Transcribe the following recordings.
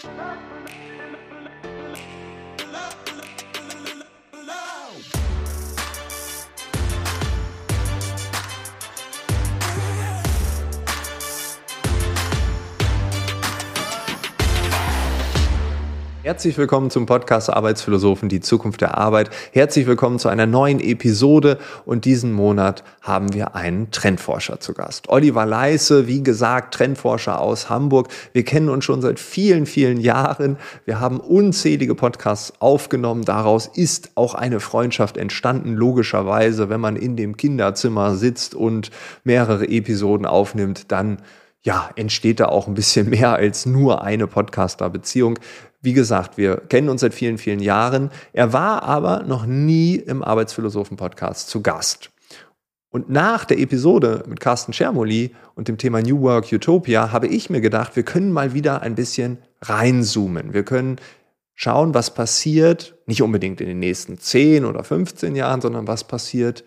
Thank you. Herzlich willkommen zum Podcast Arbeitsphilosophen, die Zukunft der Arbeit. Herzlich willkommen zu einer neuen Episode und diesen Monat haben wir einen Trendforscher zu Gast. Oliver Leisse, wie gesagt, Trendforscher aus Hamburg. Wir kennen uns schon seit vielen, vielen Jahren. Wir haben unzählige Podcasts aufgenommen. Daraus ist auch eine Freundschaft entstanden, logischerweise, wenn man in dem Kinderzimmer sitzt und mehrere Episoden aufnimmt, dann ja, entsteht da auch ein bisschen mehr als nur eine Podcaster-Beziehung. Wie gesagt, wir kennen uns seit vielen, vielen Jahren. Er war aber noch nie im Arbeitsphilosophen-Podcast zu Gast. Und nach der Episode mit Carsten Schermoli und dem Thema New Work Utopia habe ich mir gedacht, wir können mal wieder ein bisschen reinzoomen. Wir können schauen, was passiert, nicht unbedingt in den nächsten 10 oder 15 Jahren, sondern was passiert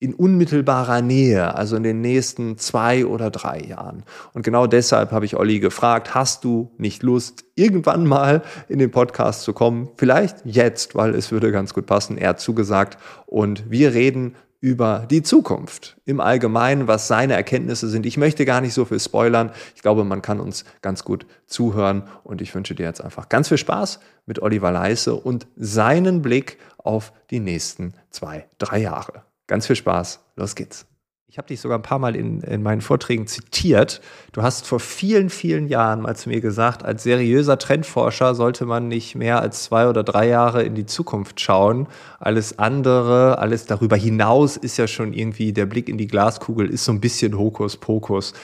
in unmittelbarer Nähe, also in den nächsten zwei oder drei Jahren. Und genau deshalb habe ich Olli gefragt, hast du nicht Lust, irgendwann mal in den Podcast zu kommen? Vielleicht jetzt, weil es würde ganz gut passen. Er hat zugesagt. Und wir reden über die Zukunft im Allgemeinen, was seine Erkenntnisse sind. Ich möchte gar nicht so viel spoilern. Ich glaube, man kann uns ganz gut zuhören und ich wünsche dir jetzt einfach ganz viel Spaß mit Oliver Leisse und seinen Blick auf die nächsten zwei, drei Jahre. Ganz viel Spaß. Los geht's. Ich habe dich sogar ein paar Mal in, in meinen Vorträgen zitiert. Du hast vor vielen, vielen Jahren mal zu mir gesagt, als seriöser Trendforscher sollte man nicht mehr als zwei oder drei Jahre in die Zukunft schauen. Alles andere, alles darüber hinaus ist ja schon irgendwie, der Blick in die Glaskugel ist so ein bisschen Hokuspokus.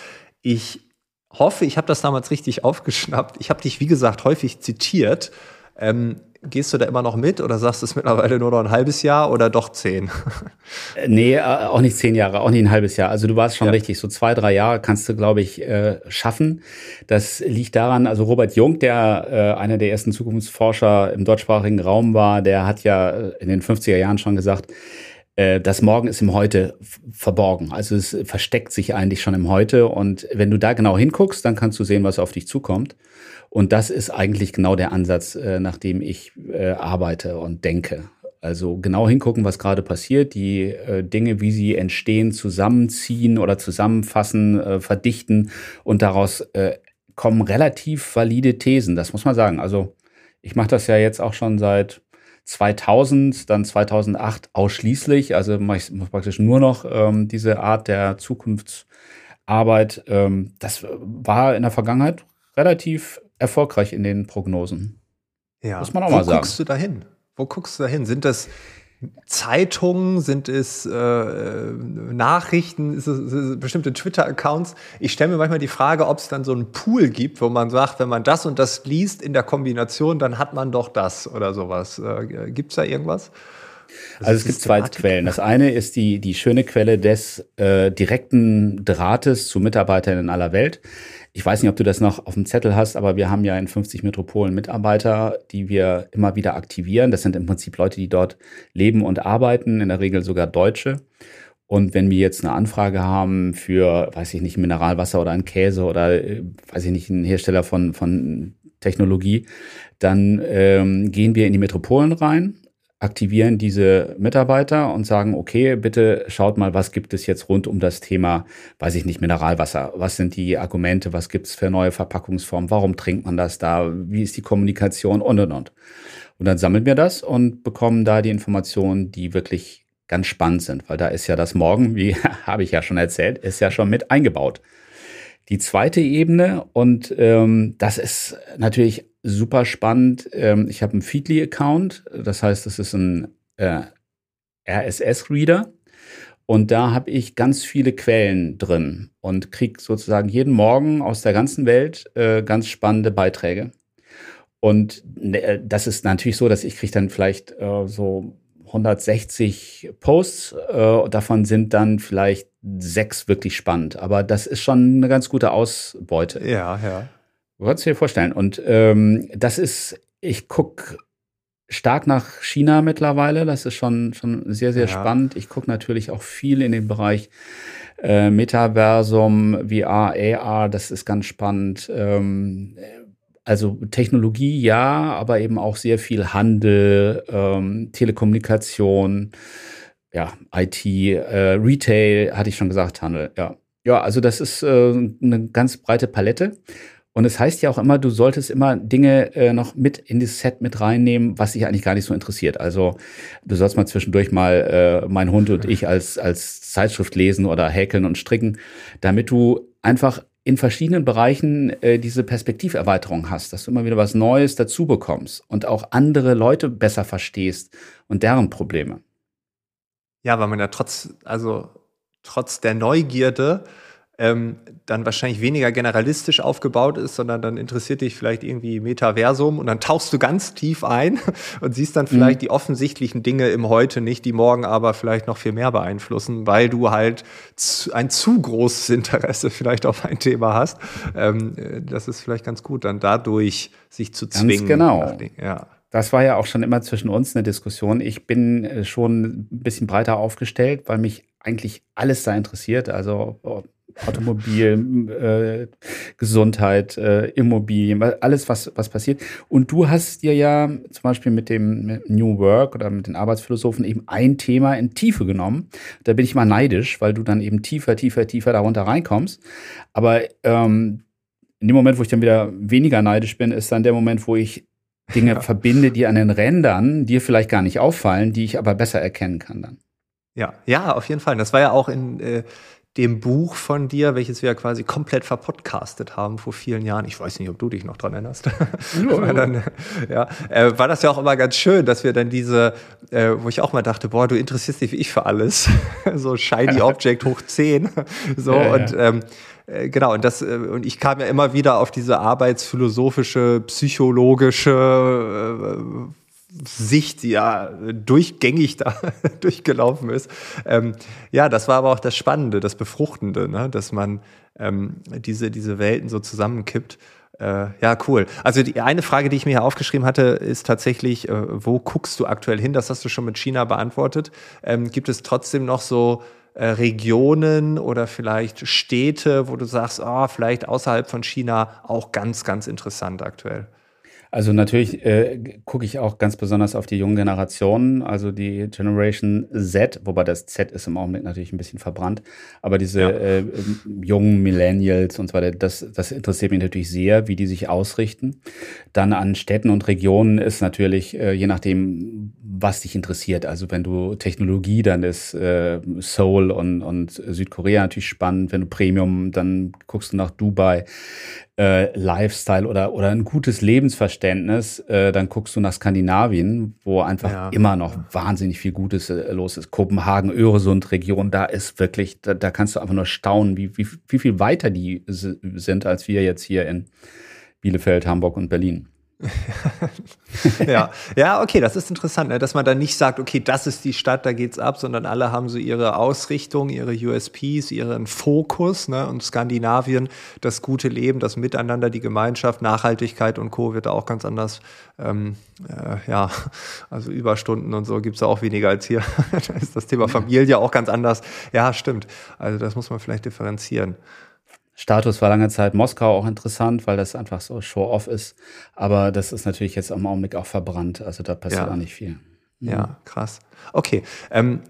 Ich hoffe, ich habe das damals richtig aufgeschnappt. Ich habe dich, wie gesagt, häufig zitiert. Ähm, gehst du da immer noch mit oder sagst du es mittlerweile nur noch ein halbes Jahr oder doch zehn? Äh, nee, äh, auch nicht zehn Jahre, auch nicht ein halbes Jahr. Also du warst schon ja. richtig, so zwei, drei Jahre kannst du, glaube ich, äh, schaffen. Das liegt daran, also Robert Jung, der einer der ersten Zukunftsforscher im deutschsprachigen Raum war, der hat ja in den 50er Jahren schon gesagt, das Morgen ist im Heute verborgen. Also es versteckt sich eigentlich schon im Heute. Und wenn du da genau hinguckst, dann kannst du sehen, was auf dich zukommt. Und das ist eigentlich genau der Ansatz, äh, nach dem ich äh, arbeite und denke. Also genau hingucken, was gerade passiert, die äh, Dinge, wie sie entstehen, zusammenziehen oder zusammenfassen, äh, verdichten und daraus äh, kommen relativ valide Thesen, das muss man sagen. Also ich mache das ja jetzt auch schon seit 2000, dann 2008 ausschließlich, also mache ich praktisch nur noch ähm, diese Art der Zukunftsarbeit. Ähm, das war in der Vergangenheit relativ erfolgreich in den Prognosen. Ja. Muss man auch Wo mal sagen. Wo guckst du da hin? Wo guckst du da hin? Sind das Zeitungen? Sind es äh, Nachrichten? Ist es, ist es bestimmte Twitter-Accounts? Ich stelle mir manchmal die Frage, ob es dann so einen Pool gibt, wo man sagt, wenn man das und das liest in der Kombination, dann hat man doch das oder sowas. Äh, gibt es da irgendwas? Also es gibt zwei Quellen. Das eine ist die, die schöne Quelle des äh, direkten Drahtes zu Mitarbeitern in aller Welt. Ich weiß nicht, ob du das noch auf dem Zettel hast, aber wir haben ja in 50 Metropolen Mitarbeiter, die wir immer wieder aktivieren. Das sind im Prinzip Leute, die dort leben und arbeiten, in der Regel sogar Deutsche. Und wenn wir jetzt eine Anfrage haben für, weiß ich nicht, Mineralwasser oder einen Käse oder, äh, weiß ich nicht, einen Hersteller von, von Technologie, dann ähm, gehen wir in die Metropolen rein aktivieren diese Mitarbeiter und sagen, okay, bitte schaut mal, was gibt es jetzt rund um das Thema, weiß ich nicht, Mineralwasser. Was sind die Argumente? Was gibt es für neue Verpackungsformen? Warum trinkt man das da? Wie ist die Kommunikation? Und, und, und. Und dann sammeln wir das und bekommen da die Informationen, die wirklich ganz spannend sind, weil da ist ja das Morgen, wie habe ich ja schon erzählt, ist ja schon mit eingebaut. Die zweite Ebene, und ähm, das ist natürlich super spannend. Ähm, ich habe einen Feedly-Account, das heißt, das ist ein äh, RSS-Reader. Und da habe ich ganz viele Quellen drin und kriege sozusagen jeden Morgen aus der ganzen Welt äh, ganz spannende Beiträge. Und äh, das ist natürlich so, dass ich kriege dann vielleicht äh, so 160 Posts. Äh, davon sind dann vielleicht sechs wirklich spannend. Aber das ist schon eine ganz gute Ausbeute. Ja, ja. Du dir vorstellen? Und ähm, das ist, ich gucke stark nach China mittlerweile. Das ist schon, schon sehr, sehr ja. spannend. Ich gucke natürlich auch viel in den Bereich äh, Metaversum, VR, AR. Das ist ganz spannend. Ähm, Also Technologie ja, aber eben auch sehr viel Handel, ähm, Telekommunikation, ja, IT, äh, Retail, hatte ich schon gesagt, Handel, ja. Ja, also das ist äh, eine ganz breite Palette. Und es heißt ja auch immer, du solltest immer Dinge äh, noch mit in das Set mit reinnehmen, was dich eigentlich gar nicht so interessiert. Also du sollst mal zwischendurch mal äh, mein Hund und ich als, als Zeitschrift lesen oder häkeln und stricken, damit du einfach in verschiedenen Bereichen äh, diese Perspektiverweiterung hast, dass du immer wieder was Neues dazu bekommst und auch andere Leute besser verstehst und deren Probleme. Ja, weil man ja trotz, also trotz der Neugierde ähm, dann wahrscheinlich weniger generalistisch aufgebaut ist, sondern dann interessiert dich vielleicht irgendwie Metaversum und dann tauchst du ganz tief ein und siehst dann vielleicht mhm. die offensichtlichen Dinge im Heute nicht, die morgen aber vielleicht noch viel mehr beeinflussen, weil du halt ein zu großes Interesse vielleicht auf ein Thema hast. Ähm, das ist vielleicht ganz gut, dann dadurch sich zu zwingen. Ganz genau. Ja. Das war ja auch schon immer zwischen uns eine Diskussion. Ich bin äh, schon ein bisschen breiter aufgestellt, weil mich eigentlich alles da interessiert. Also Automobil, äh, Gesundheit, äh, Immobilien, alles, was, was passiert. Und du hast dir ja zum Beispiel mit dem New Work oder mit den Arbeitsphilosophen eben ein Thema in Tiefe genommen. Da bin ich mal neidisch, weil du dann eben tiefer, tiefer, tiefer darunter reinkommst. Aber ähm, in dem Moment, wo ich dann wieder weniger neidisch bin, ist dann der Moment, wo ich Dinge ja. verbinde, die an den Rändern dir vielleicht gar nicht auffallen, die ich aber besser erkennen kann dann. Ja, ja, auf jeden Fall. Das war ja auch in äh, dem Buch von dir, welches wir ja quasi komplett verpodcastet haben vor vielen Jahren. Ich weiß nicht, ob du dich noch dran erinnerst. Ja, dann, ja, äh, war das ja auch immer ganz schön, dass wir dann diese, äh, wo ich auch mal dachte, boah, du interessierst dich wie ich für alles. so Shiny Object hoch 10. so ja, und. Ähm, äh, genau, und das, äh, und ich kam ja immer wieder auf diese arbeitsphilosophische, psychologische äh, Sicht, die ja durchgängig da durchgelaufen ist. Ähm, ja, das war aber auch das Spannende, das Befruchtende, ne? dass man ähm, diese, diese Welten so zusammenkippt. Äh, ja, cool. Also die eine Frage, die ich mir hier aufgeschrieben hatte, ist tatsächlich, äh, wo guckst du aktuell hin? Das hast du schon mit China beantwortet. Ähm, gibt es trotzdem noch so äh, Regionen oder vielleicht Städte, wo du sagst, oh, vielleicht außerhalb von China auch ganz, ganz interessant aktuell? Also natürlich äh, gucke ich auch ganz besonders auf die jungen Generationen, also die Generation Z, wobei das Z ist im Augenblick natürlich ein bisschen verbrannt, aber diese ja. äh, jungen Millennials und so weiter, das, das interessiert mich natürlich sehr, wie die sich ausrichten. Dann an Städten und Regionen ist natürlich, äh, je nachdem, was dich interessiert. Also wenn du Technologie, dann ist äh, Seoul und, und Südkorea natürlich spannend. Wenn du Premium, dann guckst du nach Dubai äh, Lifestyle oder, oder ein gutes Lebensverständnis, äh, dann guckst du nach Skandinavien, wo einfach ja. immer noch wahnsinnig viel Gutes äh, los ist. Kopenhagen, Öresund-Region, da ist wirklich, da, da kannst du einfach nur staunen, wie, wie, wie viel weiter die sind, als wir jetzt hier in Bielefeld, Hamburg und Berlin. ja, ja, okay, das ist interessant, ne? dass man dann nicht sagt, okay, das ist die Stadt, da geht's ab, sondern alle haben so ihre Ausrichtung, ihre USPs, ihren Fokus. Ne? Und Skandinavien, das gute Leben, das Miteinander, die Gemeinschaft, Nachhaltigkeit und Co. wird da auch ganz anders. Ähm, äh, ja, also Überstunden und so gibt's da auch weniger als hier. da ist das Thema Familie auch ganz anders. Ja, stimmt. Also das muss man vielleicht differenzieren. Status war lange Zeit Moskau auch interessant, weil das einfach so Show-off ist. Aber das ist natürlich jetzt am Augenblick auch verbrannt. Also da passiert ja. auch nicht viel. Mhm. Ja, krass. Okay. Ähm,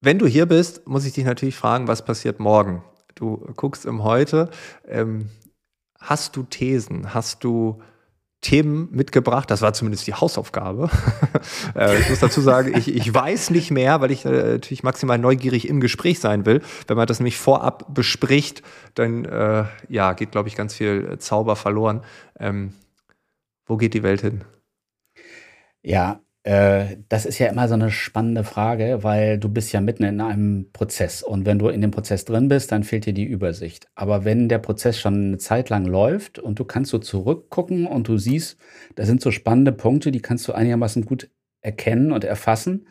wenn du hier bist, muss ich dich natürlich fragen, was passiert morgen? Du guckst im Heute. Ähm, hast du Thesen? Hast du Themen mitgebracht. Das war zumindest die Hausaufgabe. Äh, ich muss dazu sagen, ich, ich weiß nicht mehr, weil ich äh, natürlich maximal neugierig im Gespräch sein will. Wenn man das nämlich vorab bespricht, dann äh, ja, geht, glaube ich, ganz viel Zauber verloren. Ähm, wo geht die Welt hin? Ja, äh, das ist ja immer so eine spannende Frage, weil du bist ja mitten in einem Prozess und wenn du in dem Prozess drin bist, dann fehlt dir die Übersicht. Aber wenn der Prozess schon eine Zeit lang läuft und du kannst so zurückgucken und du siehst, da sind so spannende Punkte, die kannst du einigermaßen gut erkennen und erfassen,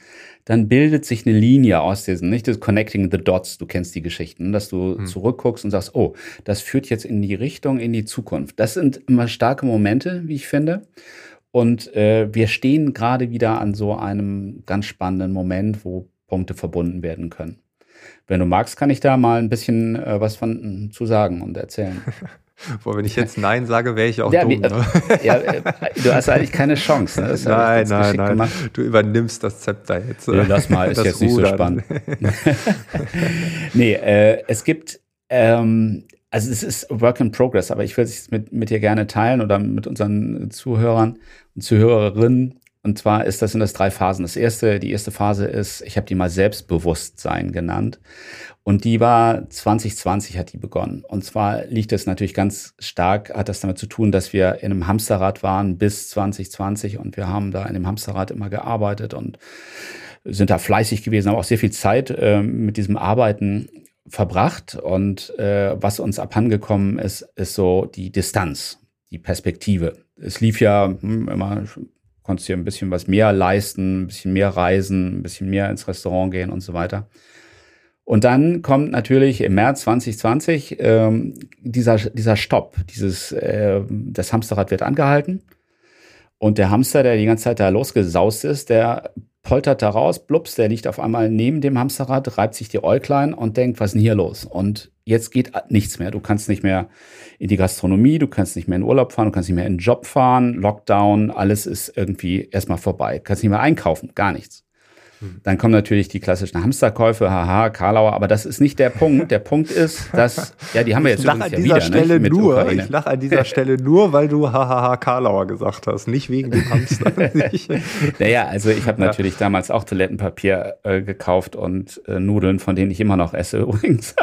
dann bildet sich eine Linie aus diesen, nicht das Connecting the Dots, du kennst die Geschichten, dass du hm. zurückguckst und sagst, oh, das führt jetzt in die Richtung, in die Zukunft. Das sind immer starke Momente, wie ich finde. Und äh, wir stehen gerade wieder an so einem ganz spannenden Moment, wo Punkte verbunden werden können. Wenn du magst, kann ich da mal ein bisschen äh, was von zu sagen und erzählen. Boah, wenn ich jetzt Nein sage, wäre ich auch ja, dumm. Ne? Ja, äh, du hast eigentlich keine Chance. Ne? nein, nein, nein. Gemacht. Du übernimmst das Zepter jetzt. Nee, lass mal, ist jetzt Rudern. nicht so spannend. nee, äh, es gibt, ähm, also es ist Work in Progress, aber ich würde es mit, mit dir gerne teilen oder mit unseren Zuhörern und Zuhörerinnen. Und zwar ist das sind das drei Phasen. Das erste, die erste Phase ist, ich habe die mal Selbstbewusstsein genannt. Und die war 2020 hat die begonnen. Und zwar liegt es natürlich ganz stark, hat das damit zu tun, dass wir in einem Hamsterrad waren bis 2020 und wir haben da in dem Hamsterrad immer gearbeitet und sind da fleißig gewesen, haben auch sehr viel Zeit äh, mit diesem Arbeiten verbracht. Und äh, was uns abhandengekommen ist, ist so die Distanz, die Perspektive. Es lief ja hm, immer konntest dir ein bisschen was mehr leisten, ein bisschen mehr reisen, ein bisschen mehr ins Restaurant gehen und so weiter. Und dann kommt natürlich im März 2020 ähm, dieser, dieser Stopp, dieses, äh, das Hamsterrad wird angehalten. Und der Hamster, der die ganze Zeit da losgesaust ist, der poltert da raus, blups, der liegt auf einmal neben dem Hamsterrad, reibt sich die Äuglein und denkt, was ist denn hier los? Und jetzt geht nichts mehr. Du kannst nicht mehr in die Gastronomie, du kannst nicht mehr in Urlaub fahren, du kannst nicht mehr in den Job fahren, Lockdown, alles ist irgendwie erstmal vorbei. Du kannst nicht mehr einkaufen, gar nichts. Dann kommen natürlich die klassischen Hamsterkäufe, haha, Karlauer, aber das ist nicht der Punkt. Der Punkt ist, dass, ja, die haben wir jetzt ich lach an dieser ja wieder, Stelle ne, nur, Ukraine. Ich lache an dieser Stelle nur, weil du hahaha Karlauer gesagt hast, nicht wegen dem Hamster. naja, also ich habe ja. natürlich damals auch Toilettenpapier äh, gekauft und äh, Nudeln, von denen ich immer noch esse übrigens.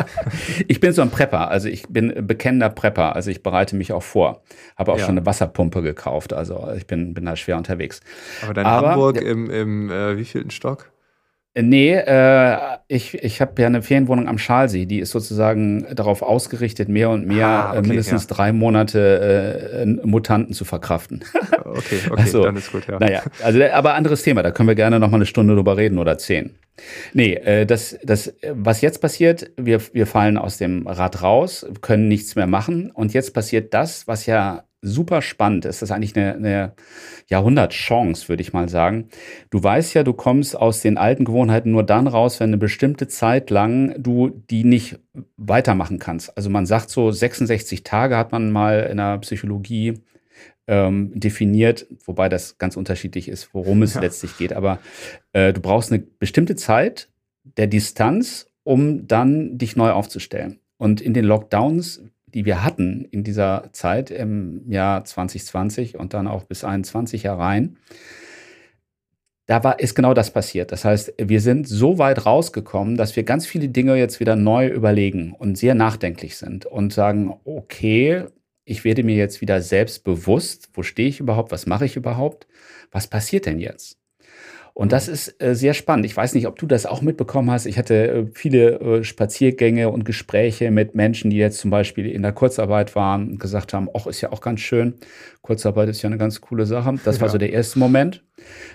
ich bin so ein Prepper, also ich bin bekennender Prepper, also ich bereite mich auch vor. Habe auch ja. schon eine Wasserpumpe gekauft, also ich bin, bin da schwer unterwegs. Aber dann Aber, Hamburg im, im äh, wievielten Stock? Äh, nee, äh, ich, ich habe ja eine Ferienwohnung am Schalsee, die ist sozusagen darauf ausgerichtet, mehr und mehr ah, äh, okay, mindestens ja. drei Monate äh, Mutanten zu verkraften. okay, okay, also, dann ist gut, ja. Naja, also, aber anderes Thema, da können wir gerne noch mal eine Stunde drüber reden oder zehn. Nee, äh, das, das, was jetzt passiert, wir, wir fallen aus dem Rad raus, können nichts mehr machen und jetzt passiert das, was ja super spannend ist. Das ist eigentlich eine, eine Jahrhundertchance, würde ich mal sagen. Du weißt ja, du kommst aus den alten Gewohnheiten nur dann raus, wenn eine bestimmte Zeit lang du die nicht weitermachen kannst. Also man sagt so 66 Tage hat man mal in der Psychologie ähm, definiert, wobei das ganz unterschiedlich ist, worum es ja. letztlich geht. Aber äh, du brauchst eine bestimmte Zeit der Distanz, um dann dich neu aufzustellen. Und in den Lockdowns die wir hatten in dieser Zeit im Jahr 2020 und dann auch bis 21 herein, da war, ist genau das passiert. Das heißt, wir sind so weit rausgekommen, dass wir ganz viele Dinge jetzt wieder neu überlegen und sehr nachdenklich sind und sagen, okay, ich werde mir jetzt wieder selbst bewusst, wo stehe ich überhaupt, was mache ich überhaupt, was passiert denn jetzt? Und das ist äh, sehr spannend. Ich weiß nicht, ob du das auch mitbekommen hast. Ich hatte äh, viele äh, Spaziergänge und Gespräche mit Menschen, die jetzt zum Beispiel in der Kurzarbeit waren und gesagt haben, ach, ist ja auch ganz schön. Kurzarbeit ist ja eine ganz coole Sache. Das ja. war so der erste Moment.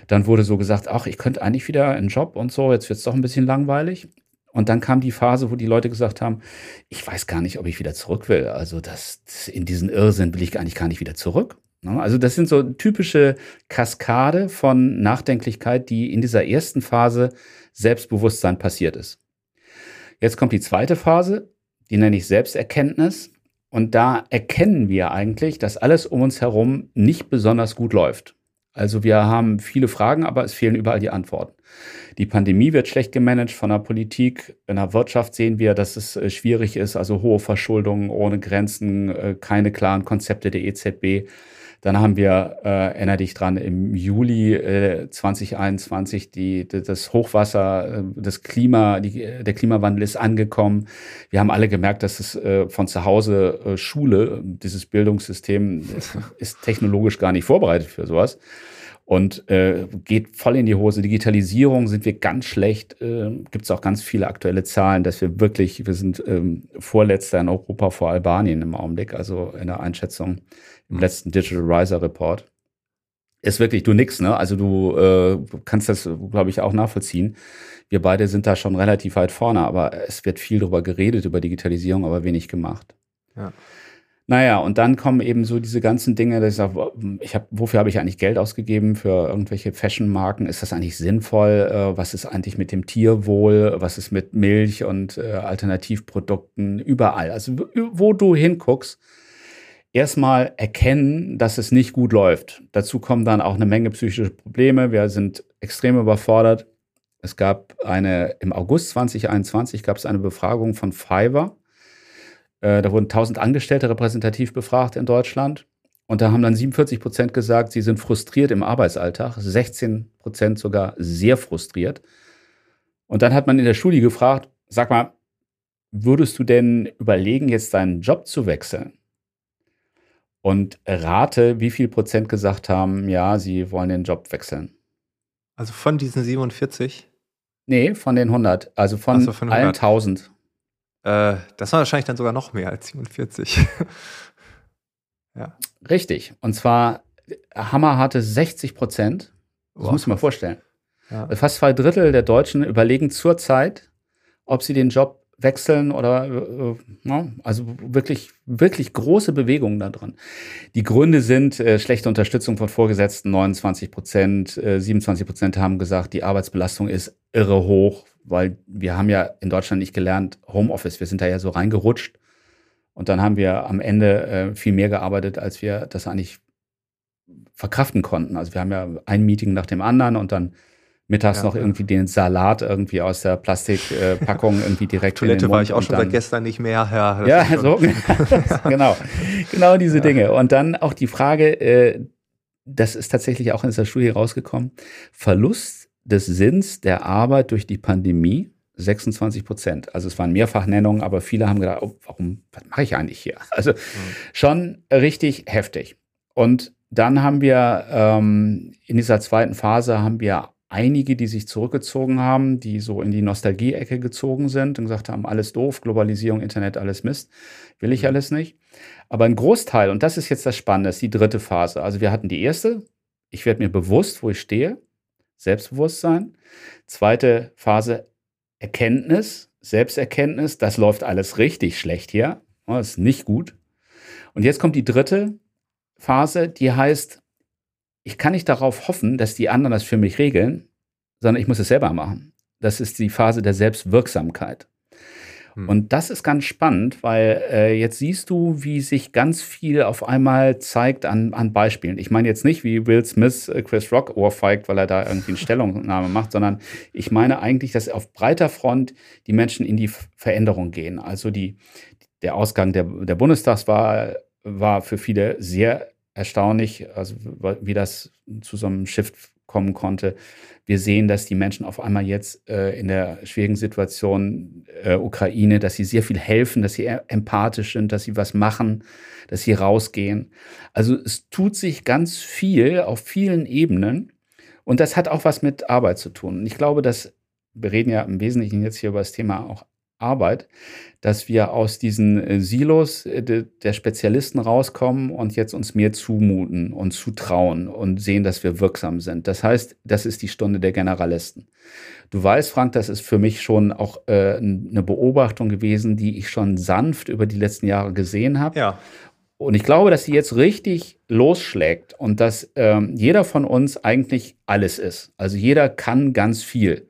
Dann wurde so gesagt, ach, ich könnte eigentlich wieder einen Job und so. Jetzt wird es doch ein bisschen langweilig. Und dann kam die Phase, wo die Leute gesagt haben, ich weiß gar nicht, ob ich wieder zurück will. Also das, in diesen Irrsinn will ich eigentlich gar nicht wieder zurück. Ne? Also das sind so typische Kaskade von Nachdenklichkeit, die in dieser ersten Phase Selbstbewusstsein passiert ist. Jetzt kommt die zweite Phase, die nenne ich Selbsterkenntnis. Und da erkennen wir eigentlich, dass alles um uns herum nicht besonders gut läuft. Also wir haben viele Fragen, aber es fehlen überall die Antworten. Die Pandemie wird schlecht gemanagt von der Politik. In der Wirtschaft sehen wir, dass es äh, schwierig ist, also hohe Verschuldungen ohne Grenzen, äh, keine klaren Konzepte der EZB. Dann haben wir, äh, erinnere dich dran, im Juli äh, 2021 die, das Hochwasser, äh, das Klima, die, der Klimawandel ist angekommen. Wir haben alle gemerkt, dass es äh, von zu Hause äh, Schule, dieses Bildungssystem ist technologisch gar nicht vorbereitet für sowas und äh, geht voll in die Hose. Digitalisierung sind wir ganz schlecht. Äh, Gibt es auch ganz viele aktuelle Zahlen, dass wir wirklich, wir sind ähm, Vorletzter in Europa vor Albanien im Augenblick, also in der Einschätzung im letzten Digital Riser Report. Ist wirklich, du nix, ne? Also du äh, kannst das, glaube ich, auch nachvollziehen. Wir beide sind da schon relativ weit vorne, aber es wird viel darüber geredet, über Digitalisierung, aber wenig gemacht. Ja. Naja, und dann kommen eben so diese ganzen Dinge, dass ich sage, ich hab, wofür habe ich eigentlich Geld ausgegeben für irgendwelche Fashion-Marken? Ist das eigentlich sinnvoll? Äh, was ist eigentlich mit dem Tierwohl? Was ist mit Milch und äh, Alternativprodukten? Überall. Also wo du hinguckst, erstmal erkennen, dass es nicht gut läuft. Dazu kommen dann auch eine Menge psychische Probleme. Wir sind extrem überfordert. Es gab eine, im August 2021 gab es eine Befragung von Fiverr. Äh, da wurden 1000 Angestellte repräsentativ befragt in Deutschland. Und da haben dann 47 Prozent gesagt, sie sind frustriert im Arbeitsalltag, 16 Prozent sogar sehr frustriert. Und dann hat man in der Studie gefragt, sag mal, würdest du denn überlegen, jetzt deinen Job zu wechseln? Und rate, wie viel Prozent gesagt haben, ja, sie wollen den Job wechseln. Also von diesen 47? Nee, von den 100. Also von, so, von 100. allen 1000. Äh, das war wahrscheinlich dann sogar noch mehr als 47. ja. Richtig. Und zwar Hammer hatte 60 Prozent. Das wow. muss ich mal vorstellen. Ja. Fast zwei Drittel der Deutschen überlegen zurzeit, ob sie den Job wechseln oder äh, ja, also wirklich wirklich große Bewegungen da drin. Die Gründe sind äh, schlechte Unterstützung von Vorgesetzten, 29 Prozent, äh, 27 Prozent haben gesagt, die Arbeitsbelastung ist irre hoch, weil wir haben ja in Deutschland nicht gelernt Homeoffice, wir sind da ja so reingerutscht und dann haben wir am Ende äh, viel mehr gearbeitet, als wir das eigentlich verkraften konnten. Also wir haben ja ein Meeting nach dem anderen und dann mittags ja, noch irgendwie den Salat irgendwie aus der Plastikpackung äh, irgendwie direkt Toilette in den Mund war ich auch schon seit gestern nicht mehr. Ja, ja so genau, genau diese ja. Dinge. Und dann auch die Frage, äh, das ist tatsächlich auch in dieser Studie rausgekommen, Verlust des Sinns der Arbeit durch die Pandemie 26 Prozent. Also es waren Mehrfachnennungen, aber viele haben gedacht, oh, warum, was mache ich eigentlich hier? Also mhm. schon richtig heftig. Und dann haben wir ähm, in dieser zweiten Phase haben wir einige, die sich zurückgezogen haben, die so in die Nostalgie-Ecke gezogen sind und gesagt haben, alles doof, Globalisierung, Internet, alles Mist, will ich mhm. alles nicht. Aber ein Großteil, und das ist jetzt das Spannende, ist die dritte Phase. Also wir hatten die erste, ich werde mir bewusst, wo ich stehe, Selbstbewusstsein. Zweite Phase, Erkenntnis, Selbsterkenntnis, das läuft alles richtig schlecht hier, das ist nicht gut. Und jetzt kommt die dritte Phase, die heißt, ich kann nicht darauf hoffen, dass die anderen das für mich regeln, sondern ich muss es selber machen. Das ist die Phase der Selbstwirksamkeit. Hm. Und das ist ganz spannend, weil äh, jetzt siehst du, wie sich ganz viel auf einmal zeigt an, an Beispielen. Ich meine jetzt nicht, wie Will Smith äh, Chris Rock ohrfeigt, weil er da irgendwie eine Stellungnahme macht, sondern ich meine eigentlich, dass auf breiter Front die Menschen in die Veränderung gehen. Also die, der Ausgang der, der Bundestagswahl war für viele sehr erstaunlich, also wie das zu so einem Shift kommen konnte. Wir sehen, dass die Menschen auf einmal jetzt äh, in der schwierigen Situation äh, Ukraine, dass sie sehr viel helfen, dass sie empathisch sind, dass sie was machen, dass sie rausgehen. Also es tut sich ganz viel auf vielen Ebenen und das hat auch was mit Arbeit zu tun. Und ich glaube, dass wir reden ja im Wesentlichen jetzt hier über das Thema auch Arbeit, dass wir aus diesen äh, Silos äh, der Spezialisten rauskommen und jetzt uns mehr zumuten und zutrauen und sehen, dass wir wirksam sind. Das heißt, das ist die Stunde der Generalisten. Du weißt, Frank, das ist für mich schon auch äh, eine Beobachtung gewesen, die ich schon sanft über die letzten Jahre gesehen habe. Ja. Und ich glaube, dass sie jetzt richtig losschlägt und dass ähm, jeder von uns eigentlich alles ist. Also jeder kann ganz viel.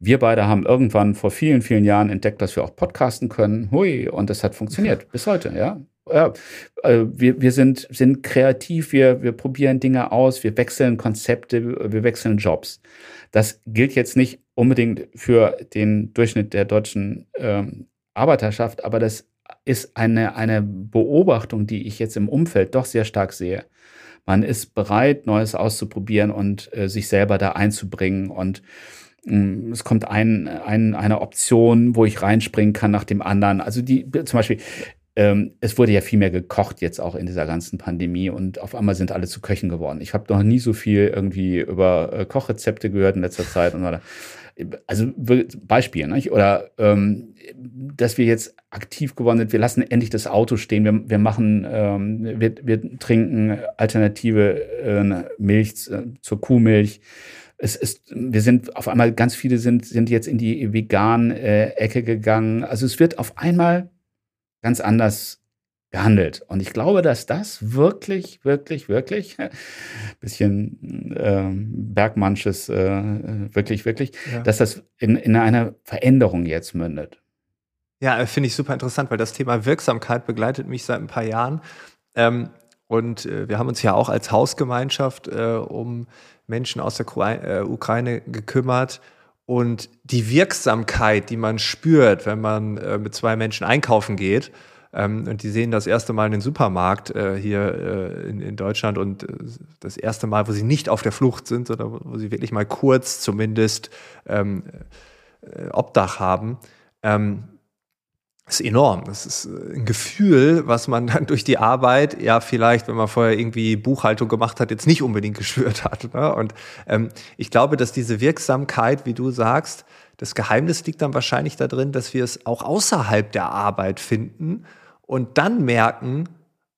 Wir beide haben irgendwann vor vielen, vielen Jahren entdeckt, dass wir auch podcasten können. Hui, und das hat funktioniert bis heute, ja. Ja, äh, wir, wir sind, sind kreativ, wir, wir probieren Dinge aus, wir wechseln Konzepte, wir wechseln Jobs. Das gilt jetzt nicht unbedingt für den Durchschnitt der deutschen ähm, Arbeiterschaft, aber das ist eine, eine Beobachtung, die ich jetzt im Umfeld doch sehr stark sehe. Man ist bereit, Neues auszuprobieren und äh, sich selber da einzubringen und es kommt ein, ein, eine Option, wo ich reinspringen kann nach dem anderen. Also die, zum Beispiel, ähm, es wurde ja viel mehr gekocht jetzt auch in dieser ganzen Pandemie und auf einmal sind alle zu Köchen geworden. Ich habe noch nie so viel irgendwie über äh, Kochrezepte gehört in letzter Zeit und oder. Also Beispiel, nicht? oder ähm, dass wir jetzt aktiv geworden sind, wir lassen endlich das Auto stehen, wir, wir machen, ähm, wir, wir trinken alternative äh, Milch äh, zur Kuhmilch es ist, wir sind auf einmal, ganz viele sind, sind jetzt in die vegan äh, Ecke gegangen. Also es wird auf einmal ganz anders gehandelt. Und ich glaube, dass das wirklich, wirklich, wirklich, bisschen ähm, Bergmannsches, äh, wirklich, wirklich, ja. dass das in, in einer Veränderung jetzt mündet. Ja, finde ich super interessant, weil das Thema Wirksamkeit begleitet mich seit ein paar Jahren. Ähm, und äh, wir haben uns ja auch als Hausgemeinschaft äh, um Menschen aus der äh, Ukraine gekümmert. Und die Wirksamkeit, die man spürt, wenn man äh, mit zwei Menschen einkaufen geht, ähm, und die sehen das erste Mal in den Supermarkt äh, hier in, Deutschland und das erste Mal, wo sie nicht auf der Flucht sind, sondern wo sie wirklich mal kurz zumindest ähm, äh, Obdach haben. Ähm, ist enorm. Das ist äh, ein Gefühl, was man dann durch die Arbeit, ja, vielleicht, wenn man vorher irgendwie Buchhaltung gemacht hat, jetzt nicht unbedingt gespürt hat. Ne? Und ähm, ich glaube, dass diese Wirksamkeit, wie du sagst, das Geheimnis liegt dann wahrscheinlich darin, dass wir es auch außerhalb der Arbeit finden und dann merken,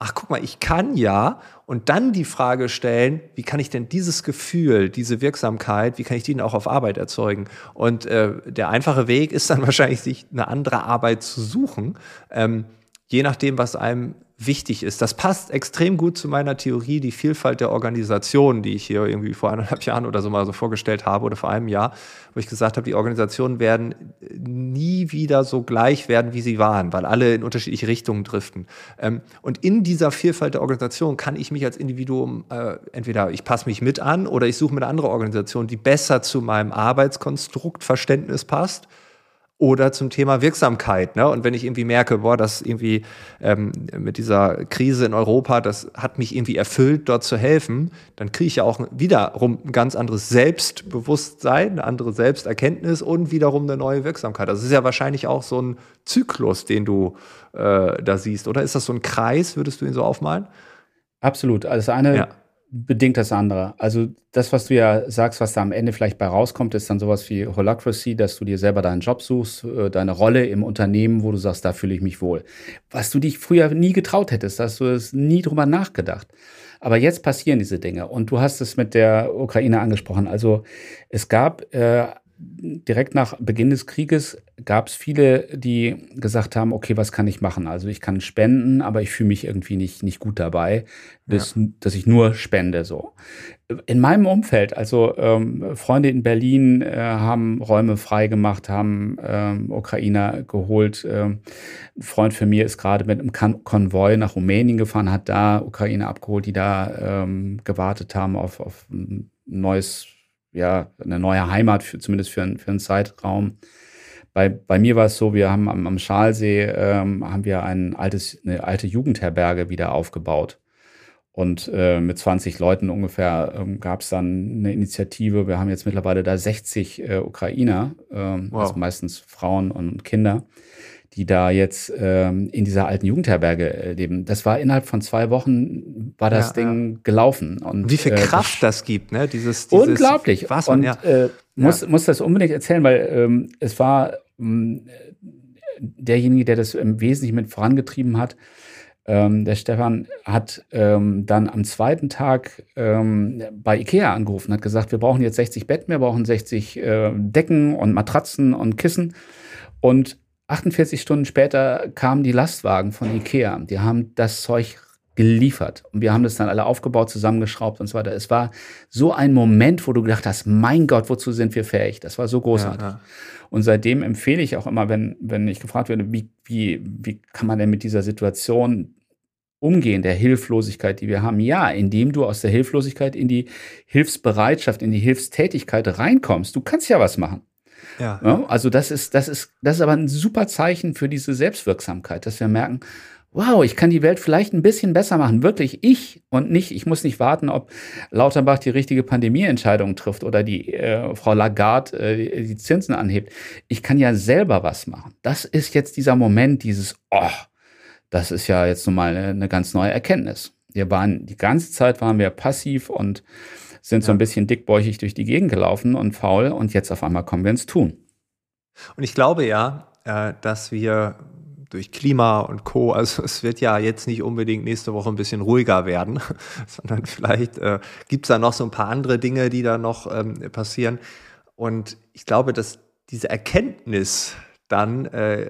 ach guck mal, ich kann ja und dann die Frage stellen, wie kann ich denn dieses Gefühl, diese Wirksamkeit, wie kann ich die auch auf Arbeit erzeugen? Und äh, der einfache Weg ist dann wahrscheinlich, sich eine andere Arbeit zu suchen, ähm, je nachdem, was einem wichtig ist. Das passt extrem gut zu meiner Theorie, die Vielfalt der Organisationen, die ich hier irgendwie vor eineinhalb Jahren oder so mal so vorgestellt habe oder vor einem Jahr, wo ich gesagt habe, die Organisationen werden nie wieder so gleich werden, wie sie waren, weil alle in unterschiedliche Richtungen driften. Ähm, und in dieser Vielfalt der Organisation kann ich mich als Individuum äh, entweder ich passe mich mit an oder ich suche mir eine andere Organisation, die besser zu meinem Arbeitskonstrukt Verständnis passt oder zum Thema Wirksamkeit. Ne? Und wenn ich irgendwie merke, boah, das irgendwie ähm, mit dieser Krise in Europa, das hat mich irgendwie erfüllt, dort zu helfen, dann kriege ich ja auch wiederum ein ganz anderes Selbstbewusstsein, eine andere Selbsterkenntnis und wiederum eine neue Wirksamkeit. Das ist ja wahrscheinlich auch so ein Zyklus, den du äh, da siehst. Oder ist das so ein Kreis, würdest du ihn so aufmalen? Absolut. Also eine ja bedingt das andere. Also das, was du ja sagst, was da am Ende vielleicht bei rauskommt, ist dann sowas wie Holacracy, dass du dir selber deinen Job suchst, äh, deine Rolle im Unternehmen, wo du sagst, da fühle ich mich wohl. Was du dich früher nie getraut hättest, hast du es nie drüber nachgedacht. Aber jetzt passieren diese Dinge. Und du hast es mit der Ukraine angesprochen. Also es gab äh, direkt nach Beginn des Krieges gab es viele, die gesagt haben, okay, was kann ich machen? Also ich kann spenden, aber ich fühle mich irgendwie nicht, nicht gut dabei, dass, ja. dass ich nur spende. So. In meinem Umfeld, also ähm, Freunde in Berlin äh, haben Räume freigemacht, haben ähm, Ukrainer geholt. Ähm, ein Freund von mir ist gerade mit einem Konvoi nach Rumänien gefahren, hat da Ukrainer abgeholt, die da ähm, gewartet haben auf, auf ein neues ja, eine neue Heimat, für, zumindest für, für einen Zeitraum. Bei, bei mir war es so, wir haben am, am Schalsee ähm, haben wir ein altes, eine alte Jugendherberge wieder aufgebaut. Und äh, mit 20 Leuten ungefähr ähm, gab es dann eine Initiative. Wir haben jetzt mittlerweile da 60 äh, Ukrainer, ähm, wow. also meistens Frauen und Kinder, die da jetzt ähm, in dieser alten Jugendherberge äh, leben. Das war innerhalb von zwei Wochen war das ja, Ding ja. gelaufen. Und, Wie viel äh, Kraft das, das gibt, ne? Dieses, dieses unglaublich. Was man, und ja. äh, muss, muss das unbedingt erzählen, weil ähm, es war ähm, derjenige, der das im Wesentlichen mit vorangetrieben hat. Ähm, der Stefan hat ähm, dann am zweiten Tag ähm, bei Ikea angerufen, hat gesagt, wir brauchen jetzt 60 Betten, wir brauchen 60 äh, Decken und Matratzen und Kissen. Und 48 Stunden später kamen die Lastwagen von Ikea. Die haben das Zeug geliefert. Und wir haben das dann alle aufgebaut, zusammengeschraubt und so weiter. Es war so ein Moment, wo du gedacht hast, mein Gott, wozu sind wir fähig? Das war so großartig. Ja, ja. Und seitdem empfehle ich auch immer, wenn, wenn ich gefragt werde, wie, wie, wie kann man denn mit dieser Situation umgehen, der Hilflosigkeit, die wir haben? Ja, indem du aus der Hilflosigkeit in die Hilfsbereitschaft, in die Hilfstätigkeit reinkommst. Du kannst ja was machen. Ja. ja. Also das ist, das ist, das ist aber ein super Zeichen für diese Selbstwirksamkeit, dass wir merken, wow, ich kann die Welt vielleicht ein bisschen besser machen. Wirklich ich und nicht, ich muss nicht warten, ob Lauterbach die richtige Pandemieentscheidung trifft oder die äh, Frau Lagarde äh, die Zinsen anhebt. Ich kann ja selber was machen. Das ist jetzt dieser Moment, dieses, oh, das ist ja jetzt nun mal eine, eine ganz neue Erkenntnis. Wir waren, die ganze Zeit waren wir passiv und sind so ein bisschen dickbäuchig durch die Gegend gelaufen und faul und jetzt auf einmal kommen wir ins Tun. Und ich glaube ja, äh, dass wir durch Klima und Co. Also es wird ja jetzt nicht unbedingt nächste Woche ein bisschen ruhiger werden, sondern vielleicht äh, gibt es da noch so ein paar andere Dinge, die da noch ähm, passieren. Und ich glaube, dass diese Erkenntnis dann, äh,